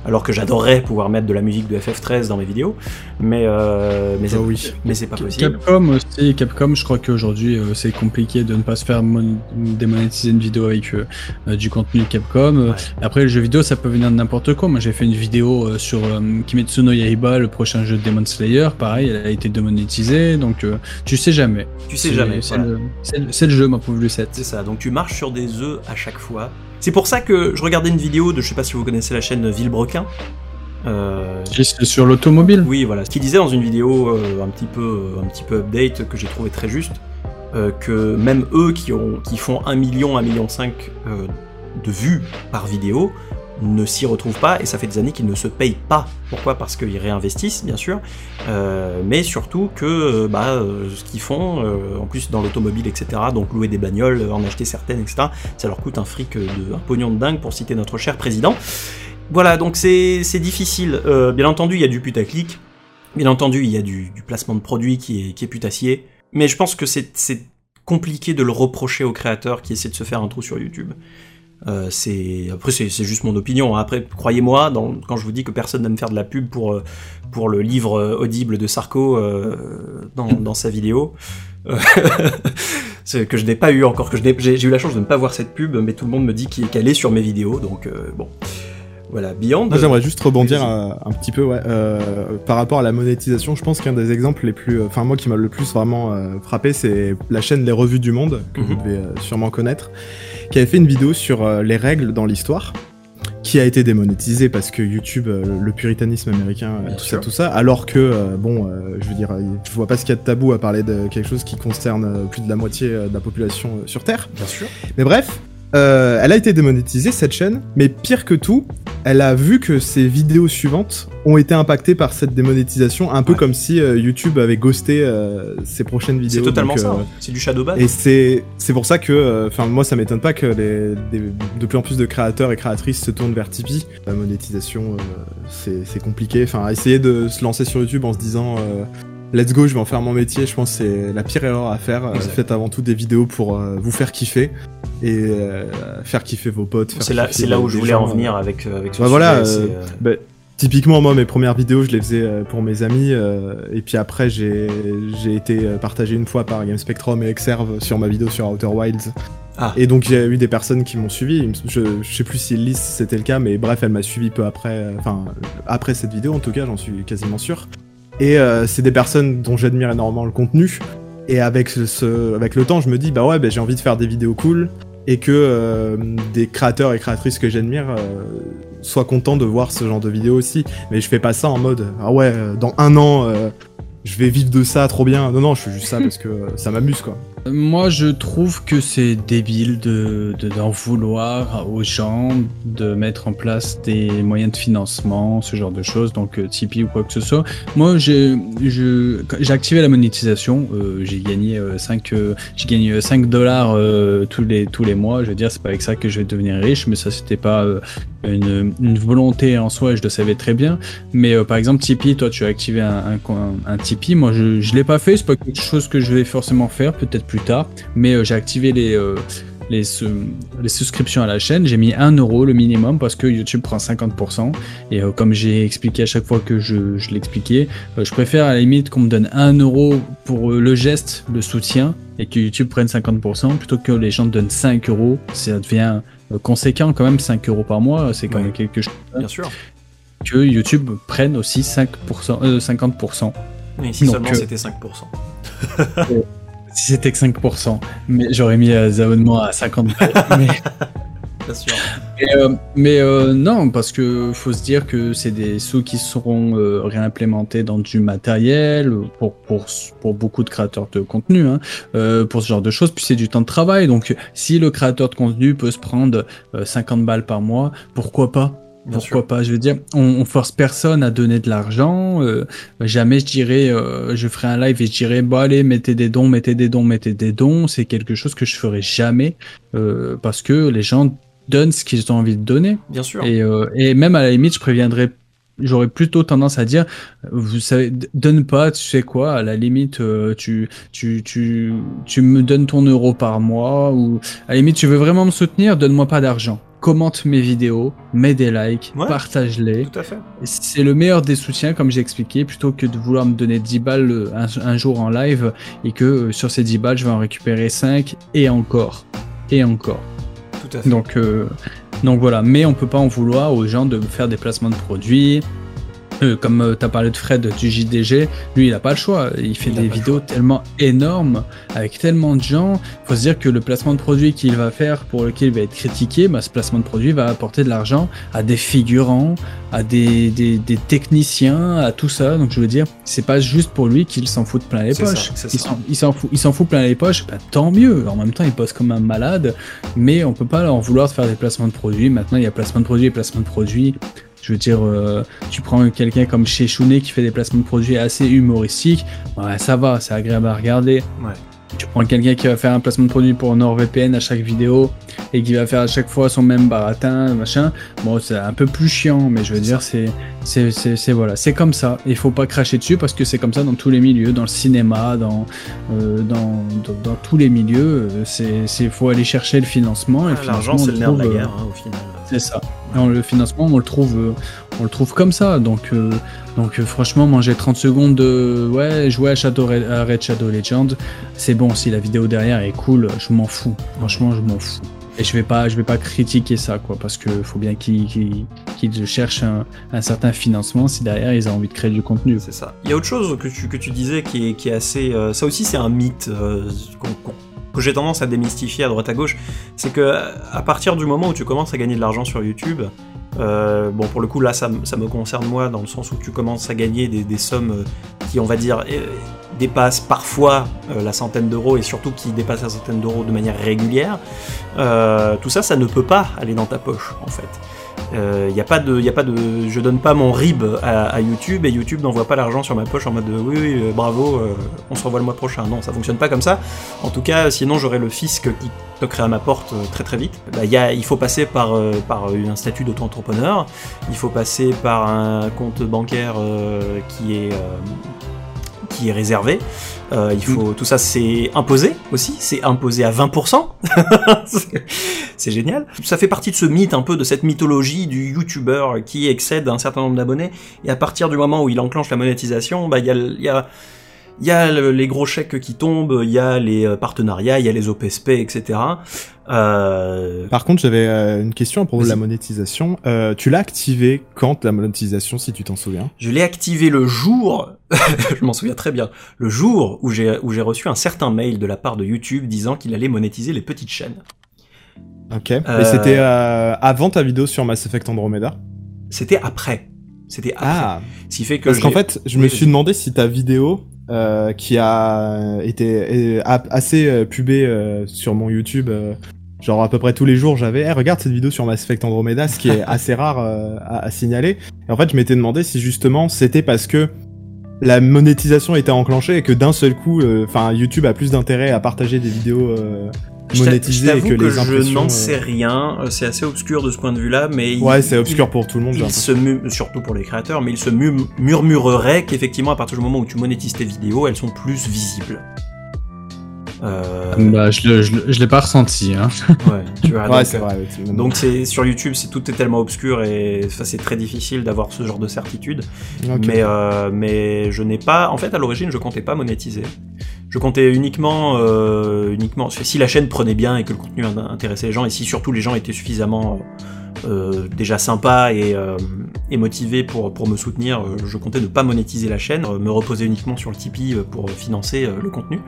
alors que j'adorerais pouvoir mettre de la musique de FF13 dans mes vidéos, mais euh, mais, oh oui. mais c'est pas possible. Capcom aussi, Capcom, je crois qu'aujourd'hui euh, c'est compliqué de ne pas se faire démonétiser une vidéo avec euh, du contenu Capcom. Après le jeu vidéo, ça peut venir de n'importe quoi. Moi j'ai fait une vidéo sur Kimetsu no Yaiba, le prochain jeu de Demon Slayer pareil, elle a été démonétisée, donc euh, tu sais jamais. Tu sais jamais. C'est le, jeu, ma pauvre Lucette. C'est ça, donc tu marches sur des œufs à chaque fois. C'est pour ça que je regardais une vidéo de, je sais pas si vous connaissez la chaîne Villebrequin. Euh... sur l'automobile. Oui, voilà. Ce qu'il disait dans une vidéo euh, un petit peu, un petit peu update que j'ai trouvé très juste, euh, que même eux qui ont, qui font 1 million, 1 million 5 de vues par vidéo, ne s'y retrouvent pas et ça fait des années qu'ils ne se payent pas. Pourquoi? Parce qu'ils réinvestissent, bien sûr, euh, mais surtout que euh, bah, euh, ce qu'ils font, en plus dans l'automobile, etc., donc louer des bagnoles, en acheter certaines, etc., ça leur coûte un fric, de, un pognon de dingue pour citer notre cher président. Voilà, donc c'est difficile. bien entendu, il y a du putaclic, bien entendu, il y a du, placement de produits qui est, qui est putassier, mais je pense que c'est compliqué de le reprocher aux créateurs qui essaient de se faire un trou sur YouTube. Euh, c'est après c'est juste mon opinion. Hein. Après, croyez-moi, quand je vous dis que personne n'aime faire de la pub pour euh, pour le livre euh, audible de Sarko dans, dans, sa vidéo, que je n'ai pas eu encore, que j'ai eu la chance de ne pas voir cette pub, mais tout le monde me dit qu'elle est sur mes vidéos, donc bon. Voilà, Beyond. J'aimerais juste rebondir un, petit peu, ouais, par rapport à la monétisation. Je pense qu'un des exemples les plus, enfin moi qui m'a le plus vraiment frappé, c'est la chaîne Les Revues du Monde que vous mhm. devez sûrement connaître qui avait fait une vidéo sur euh, les règles dans l'histoire qui a été démonétisée parce que YouTube, euh, le puritanisme américain, euh, tout ça, tout ça, alors que, bon, je veux dire, je vois pas ce qu'il y a de tabou à parler de quelque chose qui concerne plus de la moitié de la population sur Terre. Bien sûr. Mais bref, elle a été démonétisée, cette chaîne, mais pire que tout, elle a vu que ses vidéos suivantes ont été impactées par cette démonétisation, un peu comme si euh, YouTube avait ghosté euh, ses prochaines vidéos. C'est totalement ça, c'est du shadow ban. Et c'est pour ça que, enfin moi ça m'étonne pas que les, de plus en plus de créateurs et créatrices se tournent vers Tipeee. La monétisation, c'est compliqué, enfin essayer de se lancer sur YouTube en se disant let's go, je vais en faire mon métier. Je pense que c'est la pire erreur à faire. Faites avant tout des vidéos pour vous faire kiffer et euh, faire kiffer vos potes. C'est là, où je voulais en venir avec, euh, avec ce bah voilà, euh, bah, typiquement, moi, mes premières vidéos, je les faisais pour mes amis, et puis après, j'ai, j'ai été partagé une fois par Game Spectrum et Exerve sur ma vidéo sur Outer Wilds. Ah. Et donc j'ai eu des personnes qui m'ont suivi. Je, je, sais plus si Elise c'était le cas, mais bref, elle m'a suivi peu après, enfin après cette vidéo en tout cas, j'en suis quasiment sûr. Et euh, c'est des personnes dont j'admire énormément le contenu. Et avec ce, avec le temps, je me dis bah ouais, bah, j'ai envie de faire des vidéos cool et que euh, des créateurs et créatrices que j'admire euh, soient contents de voir ce genre de vidéos aussi. Mais je fais pas ça en mode ah ouais, dans un an je vais vivre de ça trop bien. Non, non, je fais juste ça parce que ça m'amuse, quoi. Moi, je trouve que c'est débile de, d'en vouloir aux gens de mettre en place des moyens de financement, ce genre de choses, donc euh, Tipeee ou quoi que ce soit. Moi, j'ai, activé la monétisation. Euh, j'ai gagné 5, euh, j'ai gagné 5 dollars tous les tous les mois. Je veux dire, c'est pas avec ça que je vais devenir riche, mais ça, c'était pas une, une, volonté en soi. Je le savais très bien. Mais par exemple, Tipeee, toi, tu as activé un, un, un Tipeee. Moi, je, je l'ai pas fait. C'est pas quelque chose que je vais forcément faire. Peut-être plus tard. Mais euh, j'ai activé les, euh, les, les, souscriptions à la chaîne. J'ai mis 1 euro le minimum parce que YouTube prend 50%. Et euh, comme j'ai expliqué à chaque fois que je, je l'expliquais, je préfère à la limite qu'on me donne 1 euro pour le geste, le soutien, et que YouTube prenne 50% plutôt que les gens donnent 5 euros. Ça devient conséquent quand même, 5 euros par mois, c'est quand même quelque chose. Bien sûr. Que YouTube prenne aussi 5%, 50%. Mais si seulement c'était 5%. Si c'était que 5%, mais j'aurais mis les abonnements à 50 mais... Bien sûr. mais euh, non, parce que faut se dire que c'est des sous qui seront euh, réimplémentés dans du matériel pour, pour, pour beaucoup de créateurs de contenu, hein, euh, pour ce genre de choses. Puis c'est du temps de travail. Donc si le créateur de contenu peut se prendre 50 balles par mois, pourquoi pas? Pourquoi pas Je veux dire, on, force personne à donner de l'argent. Euh, jamais je dirais, euh, je ferai un live et je dirais, bon allez, mettez des dons, mettez des dons, mettez des dons. C'est quelque chose que je ferai jamais euh, parce que les gens donnent ce qu'ils ont envie de donner. Bien sûr. Et, et même à la limite, je préviendrai j'aurais plutôt tendance à dire vous savez donne pas tu sais quoi à la limite tu tu tu tu me donnes ton euro par mois ou à la limite tu veux vraiment me soutenir donne-moi pas d'argent commente mes vidéos, mets des likes, partage-les. Tout à fait. C'est le meilleur des soutiens, comme j'ai expliqué, plutôt que de vouloir me donner 10 balles euh, un, jour en live et que euh, sur ces 10 balles, je vais en récupérer 5 et encore. Et encore. Donc, euh, donc voilà, mais on peut pas en vouloir aux gens de faire des placements de produits, comme euh, tu as parlé de Fred du JDG, lui il a pas le choix. Il fait des vidéos tellement énormes avec tellement de gens. Il faut se dire que le placement de produit qu'il va faire pour lequel il va être critiqué, bah, ce placement de produit va apporter de l'argent à des figurants, à des, des, des, techniciens, à tout ça. Donc je veux dire, c'est pas juste pour lui qu'il s'en fout de plein les poches. il s'en fout, il s'en fout plein les poches. Bah, tant mieux. En même temps, il bosse comme un malade, mais on peut pas en vouloir de faire des placements de produits. Maintenant, il y a placement de produits et placement de produits. Je veux dire, euh, tu prends quelqu'un comme chez qui fait des placements de produits assez humoristiques, ouais, ça va, c'est agréable à regarder. Ouais. Tu prends quelqu'un qui va faire un placement de produit pour NordVPN à chaque vidéo et qui va faire à chaque fois son même baratin, machin. Bon, c'est un peu plus chiant, mais je veux dire, c'est, c'est, c'est, voilà, c'est comme ça. Il faut pas cracher dessus parce que c'est comme ça dans tous les milieux, dans le cinéma, dans, euh, dans, dans, tous les milieux. Euh, c'est, c'est, faut aller chercher le financement. et l'argent, c'est le nerf de la guerre, hein, au final. C'est ça. le financement, on le trouve, euh, on le trouve comme ça. Donc, euh, donc euh, franchement, manger 30 secondes de ouais, jouer à, Shadow, Red Shadow Legend, c'est bon. Si la vidéo derrière est cool, je m'en fous. Franchement, je m'en fous. Et je vais pas, je vais pas critiquer ça, quoi, parce que faut bien qu'ils qu cherchent un, un, certain financement si derrière ils ont envie de créer du contenu. C'est ça. Il y a autre chose que tu, que tu disais qui est, qui est assez. ça aussi, c'est un mythe que j'ai tendance à démystifier à droite à gauche, c'est que à partir du moment où tu commences à gagner de l'argent sur YouTube, euh, bon pour le coup là ça, me concerne moi dans le sens où tu commences à gagner des, sommes euh, qui on va dire euh, dépassent parfois la centaine d'euros et surtout qui dépassent la centaine d'euros de manière régulière, tout ça ça ne peut pas aller dans ta poche en fait. Euh, y a pas de, y a pas de, je donne pas mon rib à, YouTube et YouTube n'envoie pas l'argent sur ma poche en mode de, oui, oui, euh, bravo, euh, on se revoit le mois prochain. Non, ça fonctionne pas comme ça. En tout cas, sinon j'aurais le fisc qui toquerait à ma porte très très vite. Bah, il faut passer par, par un statut d'auto-entrepreneur, il faut passer par un compte bancaire qui est qui est réservé. Euh, il faut tout ça, c'est imposé aussi, c'est imposé à 20%. c'est génial. Ça fait partie de ce mythe un peu de cette mythologie du YouTuber qui excède un certain nombre d'abonnés et à partir du moment où il enclenche la monétisation, bah il y a, il y a les gros chèques qui tombent, il y a les partenariats, il y a les OPSP, etc. Euh... Par contre, j'avais une question à propos de la monétisation. Euh, tu l'as activé quand la monétisation, si tu t'en souviens? Je l'ai activé le jour, je m'en souviens très bien, le jour où j'ai où j'ai reçu un certain mail de la part de YouTube disant qu'il allait monétiser les petites chaînes. Ok. Et c'était avant ta vidéo sur Mass Effect Andromeda? C'était après. C'était après. Ah. Ce qui fait que Parce qu'en fait, je me suis demandé si ta vidéo euh, qui a été assez euh, pubée euh, sur mon YouTube, genre à peu près tous les jours, j'avais hey, regarde cette vidéo sur Mass Effect Andromeda, ce qui est assez rare à, à, signaler. Et en fait, je m'étais demandé si justement c'était parce que la monétisation était enclenchée et que d'un seul coup, enfin YouTube a plus d'intérêt à partager des vidéos monétisé que, les impressions. Je n'en sais rien, euh, c'est assez obscur de ce point de vue-là, mais ouais, c'est obscur pour tout le monde. Il se surtout pour les créateurs, mais il se murmurerait qu'effectivement, à partir du moment où tu monétises tes vidéos, elles sont plus visibles. Euh... Bah, je, je, je l'ai pas ressenti. Hein. Ouais, tu vois, ouais, c'est vrai. Donc c'est sur YouTube, c'est tout est tellement obscur et c'est très difficile d'avoir ce genre de certitude. Mais euh, mais je n'ai pas, en fait, à l'origine, je comptais pas monétiser. Je comptais uniquement, euh, si la chaîne prenait bien et que le contenu intéressait les gens, et si surtout les gens étaient suffisamment euh, déjà sympas et, euh, motivés pour, me soutenir, euh, je comptais ne pas monétiser la chaîne, me reposer uniquement sur le Tipeee pour financer le contenu.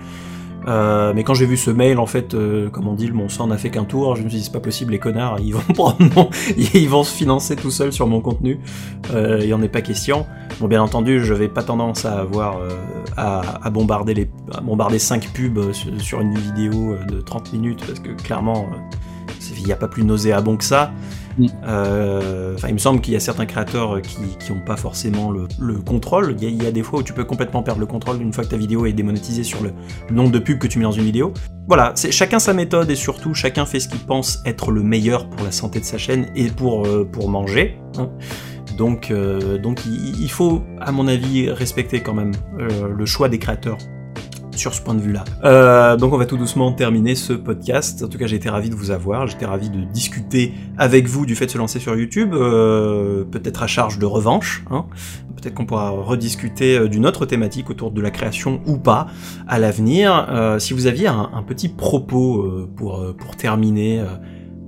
Euh, mais quand j'ai vu ce mail, en fait, euh, comme on dit, mon sang n'a fait qu'un tour. Je me suis dit, c'est pas possible, les connards, ils vont prendre mon... ils vont se financer tout seuls sur mon contenu. Euh, il en est pas question. Bon, bien entendu, je vais pas tendance à avoir euh, à, à, bombarder les, à bombarder 5 pubs sur une vidéo de 30 minutes parce que clairement, il n'y a pas plus nauséabond que ça. Euh, enfin, il me semble qu'il y a certains créateurs qui n'ont pas forcément le, contrôle. Il y, a, des fois où tu peux complètement perdre le contrôle une fois que ta vidéo est démonétisée sur le nombre de pubs que tu mets dans une vidéo. Voilà, c'est chacun sa méthode et surtout chacun fait ce qu'il pense être le meilleur pour la santé de sa chaîne et pour, euh, pour manger. Hein. Donc, euh, donc il, faut, à mon avis, respecter quand même le choix des créateurs sur ce point de vue-là. Euh, donc on va tout doucement terminer ce podcast. En tout cas, j'ai été ravi de vous avoir, j'étais ravi de discuter avec vous du fait de se lancer sur YouTube, euh, peut-être à charge de revanche. Hein. Peut-être qu'on pourra rediscuter euh, d'une autre thématique autour de la création ou pas à l'avenir. si vous aviez un, petit propos pour terminer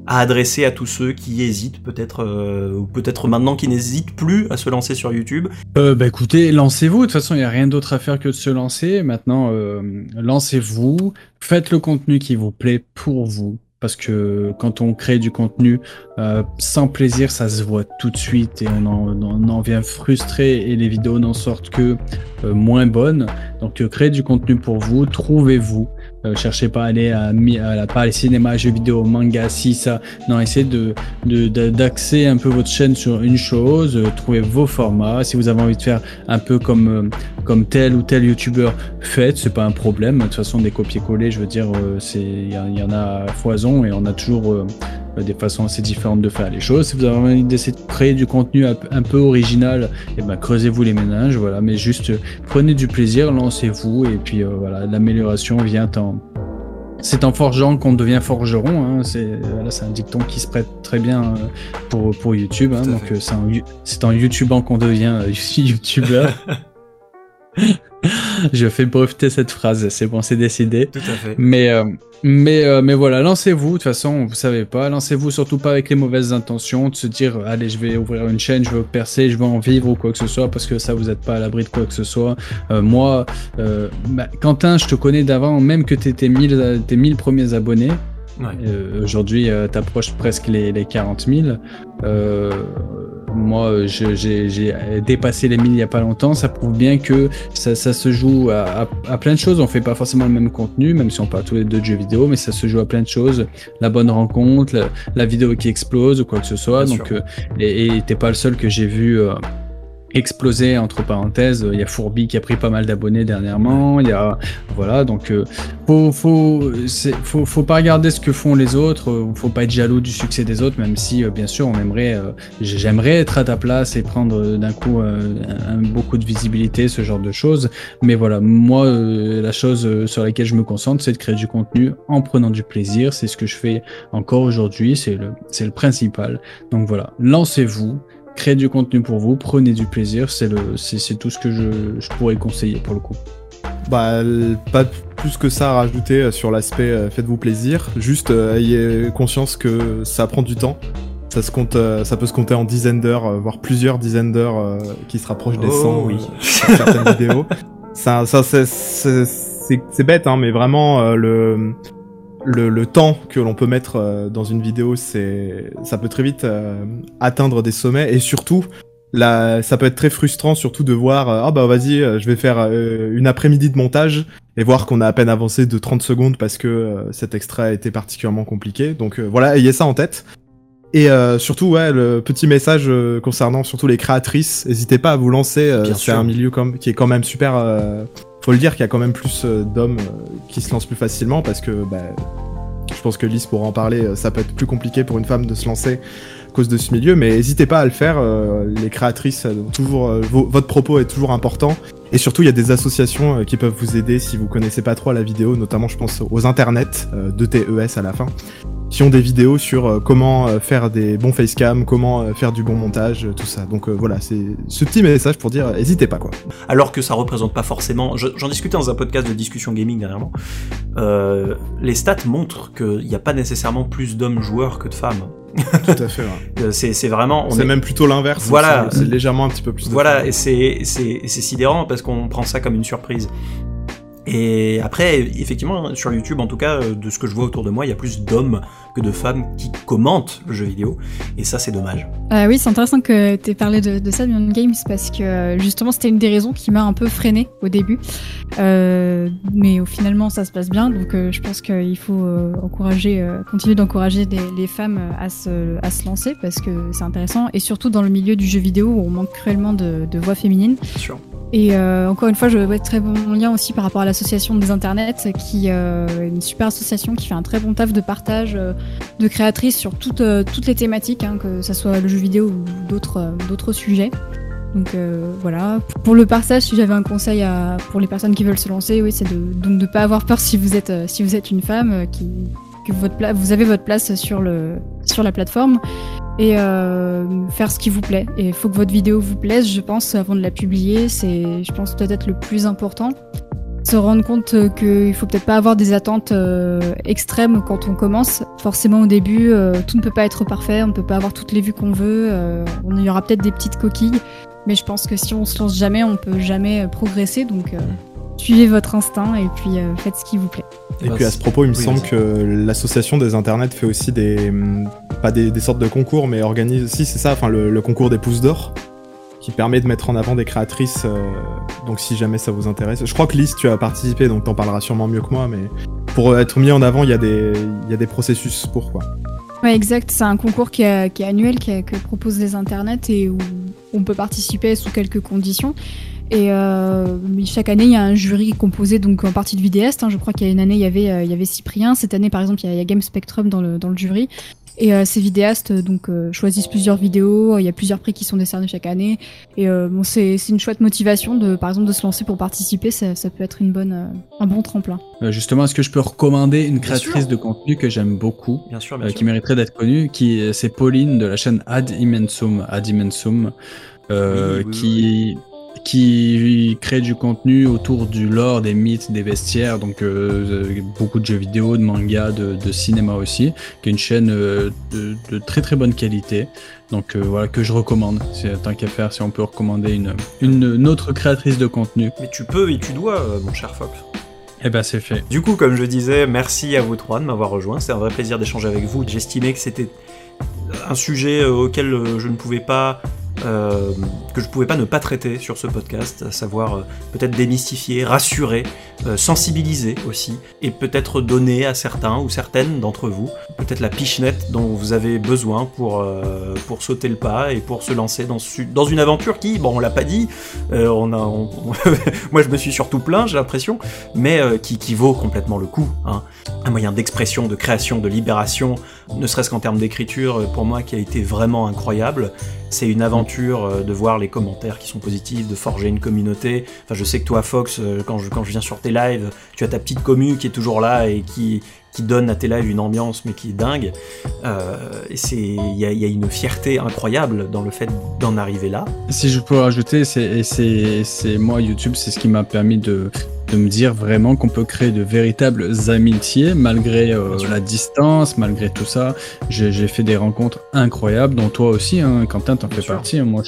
à adresser à tous ceux qui hésitent peut-être euh, ou peut-être maintenant qui n'hésitent plus à se lancer sur YouTube euh, Bah écoutez, lancez-vous. De toute façon, il n'y a rien d'autre à faire que de se lancer. Maintenant, euh, lancez-vous. Faites le contenu qui vous plaît pour vous. Parce que quand on crée du contenu sans plaisir, ça se voit tout de suite et on en, on en vient frustré et les vidéos n'en sortent que moins bonnes. Donc créez du contenu pour vous, trouvez-vous. Euh, cherchez pas à aller à, à, pas les cinéma, jeux vidéo, manga, si ça. Non, essayez de d'axer un peu votre chaîne sur une chose. Euh, trouvez vos formats. Si vous avez envie de faire un peu comme euh, comme tel ou tel youtubeur, faites. C'est pas un problème. De toute façon, des copier-coller, je veux dire, c'est il y, en a foison et on a toujours des façons assez différentes de faire les choses. Si vous avez envie d'essayer de créer du contenu un peu original, et eh ben creusez-vous les méninges, voilà. Mais juste prenez du plaisir, lancez-vous et puis voilà, l'amélioration vient en c'est en forgeant qu'on devient forgeron. Hein. C'est là, c'est un dicton qui se prête très bien euh, pour pour YouTube. Hein. Donc euh, c'est en, en YouTubant qu'on devient euh, YouTubeur. je fais breveter cette phrase, c'est bon, c'est décidé. Tout à fait. Mais, euh, mais, euh, mais voilà, lancez-vous, de toute façon, vous savez pas, lancez-vous surtout pas avec les mauvaises intentions, de se dire, allez, je vais ouvrir une chaîne, je veux percer, je veux en vivre ou quoi que ce soit, parce que ça, vous êtes pas à l'abri de quoi que ce soit. Euh, moi, bah, Quentin, je te connais d'avant, même que tu étais 1000, tes 1000 premiers abonnés. Ouais. Aujourd'hui, t'approches presque les, les 40 000. Moi, j'ai dépassé les 1000 il n'y a pas longtemps. Ça prouve bien que ça, ça se joue à, à, plein de choses. On fait pas forcément le même contenu, même si on parle tous les deux de jeux vidéo, mais ça se joue à plein de choses. La bonne rencontre, la, vidéo qui explose ou quoi que ce soit. Donc, euh, et t'es pas le seul que j'ai vu. Explosé entre parenthèses. Il y a Fourbi qui a pris pas mal d'abonnés dernièrement. Il y a voilà donc euh, faut faut faut faut pas regarder ce que font les autres. Euh, faut pas être jaloux du succès des autres, même si euh, bien sûr on aimerait euh, j'aimerais être à ta place et prendre d'un coup un, beaucoup de visibilité, ce genre de choses. Mais voilà moi la chose sur laquelle je me concentre, c'est de créer du contenu en prenant du plaisir. C'est ce que je fais encore aujourd'hui. C'est le c'est le principal. Donc voilà lancez-vous créez du contenu pour vous, prenez du plaisir, c'est le, c'est, tout ce que je, je, pourrais conseiller pour le coup. bah, pas plus que ça à rajouter sur l'aspect faites-vous plaisir. Juste ayez conscience que ça prend du temps. Ça, se compte, ça peut se compter en dizaines d'heures, voire plusieurs dizaines d'heures qui se rapprochent des 100 oui. sur certaines vidéos. Ça, ça c'est bête, hein, mais vraiment le le, le, temps que l'on peut mettre euh, dans une vidéo, c'est, ça peut très vite euh, atteindre des sommets et surtout, là, ça peut être très frustrant surtout de voir, euh, ah bah vas-y, je vais faire une après-midi de montage et voir qu'on a à peine avancé de 30 secondes parce que cet extrait a été particulièrement compliqué. Donc voilà, ayez ça en tête. Et surtout, ouais, le petit message concernant surtout les créatrices, n'hésitez pas à vous lancer. c'est un milieu comme, qui est quand même super faut le dire qu'il y a quand même plus euh, d'hommes euh, qui se lancent plus facilement parce que bah, je pense que Lise pourra en parler, euh, ça peut être plus compliqué pour une femme de se lancer à cause de ce milieu, mais n'hésitez pas à le faire, les créatrices, votre propos est toujours important, et surtout il y a des associations qui peuvent vous aider si vous connaissez pas trop la vidéo, notamment je pense aux internets, de TES à la fin, qui ont des vidéos sur euh, comment euh, faire des bons facecam, comment euh, faire du bon montage, tout ça. Donc voilà, c'est ce petit message pour dire, n'hésitez pas quoi. Alors que ça représente pas forcément. J'en discutais dans un podcast de discussion gaming dernièrement. Euh, les stats montrent qu'il n'y a pas nécessairement plus d'hommes joueurs que de femmes. Tout à fait. Ouais. c'est vraiment. C'est même plutôt l'inverse. Voilà. C'est légèrement un petit peu plus. De voilà, et c'est sidérant parce qu'on prend ça comme une surprise. Et après, effectivement, sur YouTube, en tout cas, euh, de ce que je vois autour de moi, il y a plus d'hommes que de femmes qui commentent le jeu vidéo. Et ça, c'est dommage. Euh, oui, c'est intéressant que tu aies parlé de, de ça, Beyond Games, parce que euh, justement, c'était une des raisons qui m'a un peu freiné au début. Euh, mais au finalement, ça se passe bien. Donc, euh, je pense qu'il faut encourager, continuer d'encourager les femmes à se, à se lancer, parce que c'est intéressant. Et surtout dans le milieu du jeu vidéo où on manque cruellement de, de voix féminines. Bien sûr. Et euh, encore une fois, je vois très bon lien aussi par rapport à l'association des internets, qui euh, est une super association qui fait un très bon taf de partage euh, de créatrices sur toutes, toutes les thématiques, hein, que ce soit le jeu vidéo ou d'autres sujets. Donc voilà. Pour le partage, si j'avais un conseil à, pour les personnes qui veulent se lancer, oui, c'est de de pas avoir peur si vous êtes si vous êtes une femme qui vous avez votre place sur la plateforme et euh, faire ce qui vous plaît. Et il faut que votre vidéo vous plaise, je pense, avant de la publier. C'est, je pense, peut-être le plus important. Se rendre compte qu'il faut peut-être pas avoir des attentes euh, extrêmes quand on commence. Forcément, au début, euh, tout ne peut pas être parfait. On ne peut pas avoir toutes les vues qu'on veut. on y aura peut-être des petites coquilles. Mais je pense que si on se lance jamais, on peut jamais progresser. Donc, suivez votre instinct et puis faites ce qui vous plaît. Et puis à ce propos, il me semble que l'association des internets fait aussi des hum, pas des, sortes de concours, mais organise aussi, c'est ça, enfin le, concours des pouces d'or, qui permet de mettre en avant des créatrices. Euh, donc si jamais ça vous intéresse, je crois que Lise, tu as participé, donc t'en parleras sûrement mieux que moi, mais pour être mis en avant, il y a des il y a des processus pour quoi. Ouais, exact. C'est un concours qui, est annuel, qui, que proposent les internets et où on peut participer sous quelques conditions. Et euh, chaque année, il y a un jury composé donc en partie de vidéastes. Hein. Je crois qu'il y a une année, il y avait, euh, il y avait Cyprien. Cette année, par exemple, il y a, Game Spectrum dans le, dans le jury. Et euh, ces vidéastes donc euh, choisissent plusieurs vidéos. Il y a plusieurs prix qui sont décernés chaque année. Et bon, c'est une chouette motivation de, par exemple, de se lancer pour participer. Ça, ça peut être une bonne, un bon tremplin. justement, est-ce que je peux recommander une créatrice de contenu que j'aime beaucoup, bien sûr, bien qui mériterait d'être connue, qui c'est Pauline de la chaîne Ad Immensum, Ad Immensum, qui qui crée du contenu autour du lore, des mythes, des vestiaires, donc euh, beaucoup de jeux vidéo, de mangas, de, cinéma aussi, qui est une chaîne euh, de, très très bonne qualité. Donc euh, voilà que je recommande. Tant qu'à faire, si on peut recommander une, une, autre créatrice de contenu. Mais tu peux et tu dois, mon cher Fox. Eh ben c'est fait. Du coup, comme je disais, merci à vous trois de m'avoir rejoint. C'est un vrai plaisir d'échanger avec vous. J'estimais que c'était un sujet auquel je ne pouvais pas euh, que je pouvais pas ne pas traiter sur ce podcast, à savoir euh, peut-être démystifier, rassurer, euh, sensibiliser aussi, et peut-être donner à certains ou certaines d'entre vous peut-être la pichenette dont vous avez besoin pour, pour sauter le pas et pour se lancer dans, une aventure qui, bon on l'a pas dit, moi je me suis surtout plaint j'ai l'impression, mais qui, qui, vaut complètement le coup. Hein. Un moyen d'expression, de création, de libération, ne serait-ce qu'en termes d'écriture, pour moi qui a été vraiment incroyable. C'est une aventure euh, de voir les commentaires qui sont positifs, de forger une communauté. Enfin, je sais que toi, Fox, euh, quand je, viens sur tes lives, tu as ta petite commu qui est toujours là et qui, donne à tes lives une ambiance mais qui est dingue. Euh, il y a, y a une fierté incroyable dans le fait d'en arriver là. Si je peux rajouter, c'est moi YouTube, c'est ce qui m'a permis de de me dire vraiment qu'on peut créer de véritables amitiés malgré euh, la distance, malgré tout ça. J'ai fait des rencontres incroyables, dont toi aussi, hein, Quentin, t'en fais partie. Hein. Moi,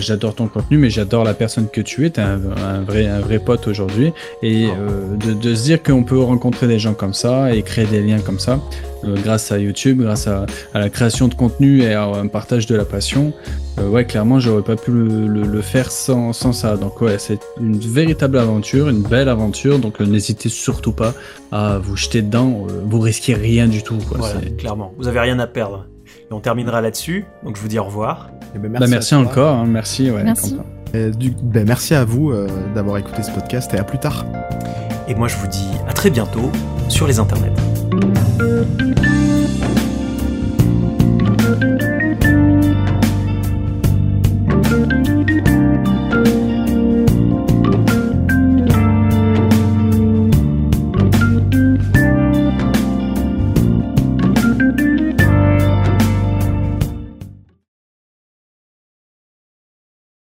j'adore ton contenu, mais j'adore la personne que tu es. T'es un, un, vrai, un vrai pote aujourd'hui. Et oh. euh, de, de, se dire qu'on peut rencontrer des gens comme ça et créer des liens comme ça, euh, grâce à YouTube, grâce à, à, la création de contenu et à un partage de la passion, euh, ouais, clairement, j'aurais pas pu le, le, le faire sans, sans, ça. Donc, ouais, c'est une véritable aventure, une belle aventure. Donc, euh, n'hésitez surtout pas à vous jeter dedans. Euh, vous risquez rien du tout. Quoi. Voilà, clairement. Vous avez rien à perdre. Et on terminera là-dessus. Donc, je vous dis au revoir. Et ben, merci, bah, merci encore. Hein, merci. Ouais, merci. Et du, ben, merci à vous euh, d'avoir écouté ce podcast et à plus tard. Et moi, je vous dis à très bientôt sur les internets. Thank you.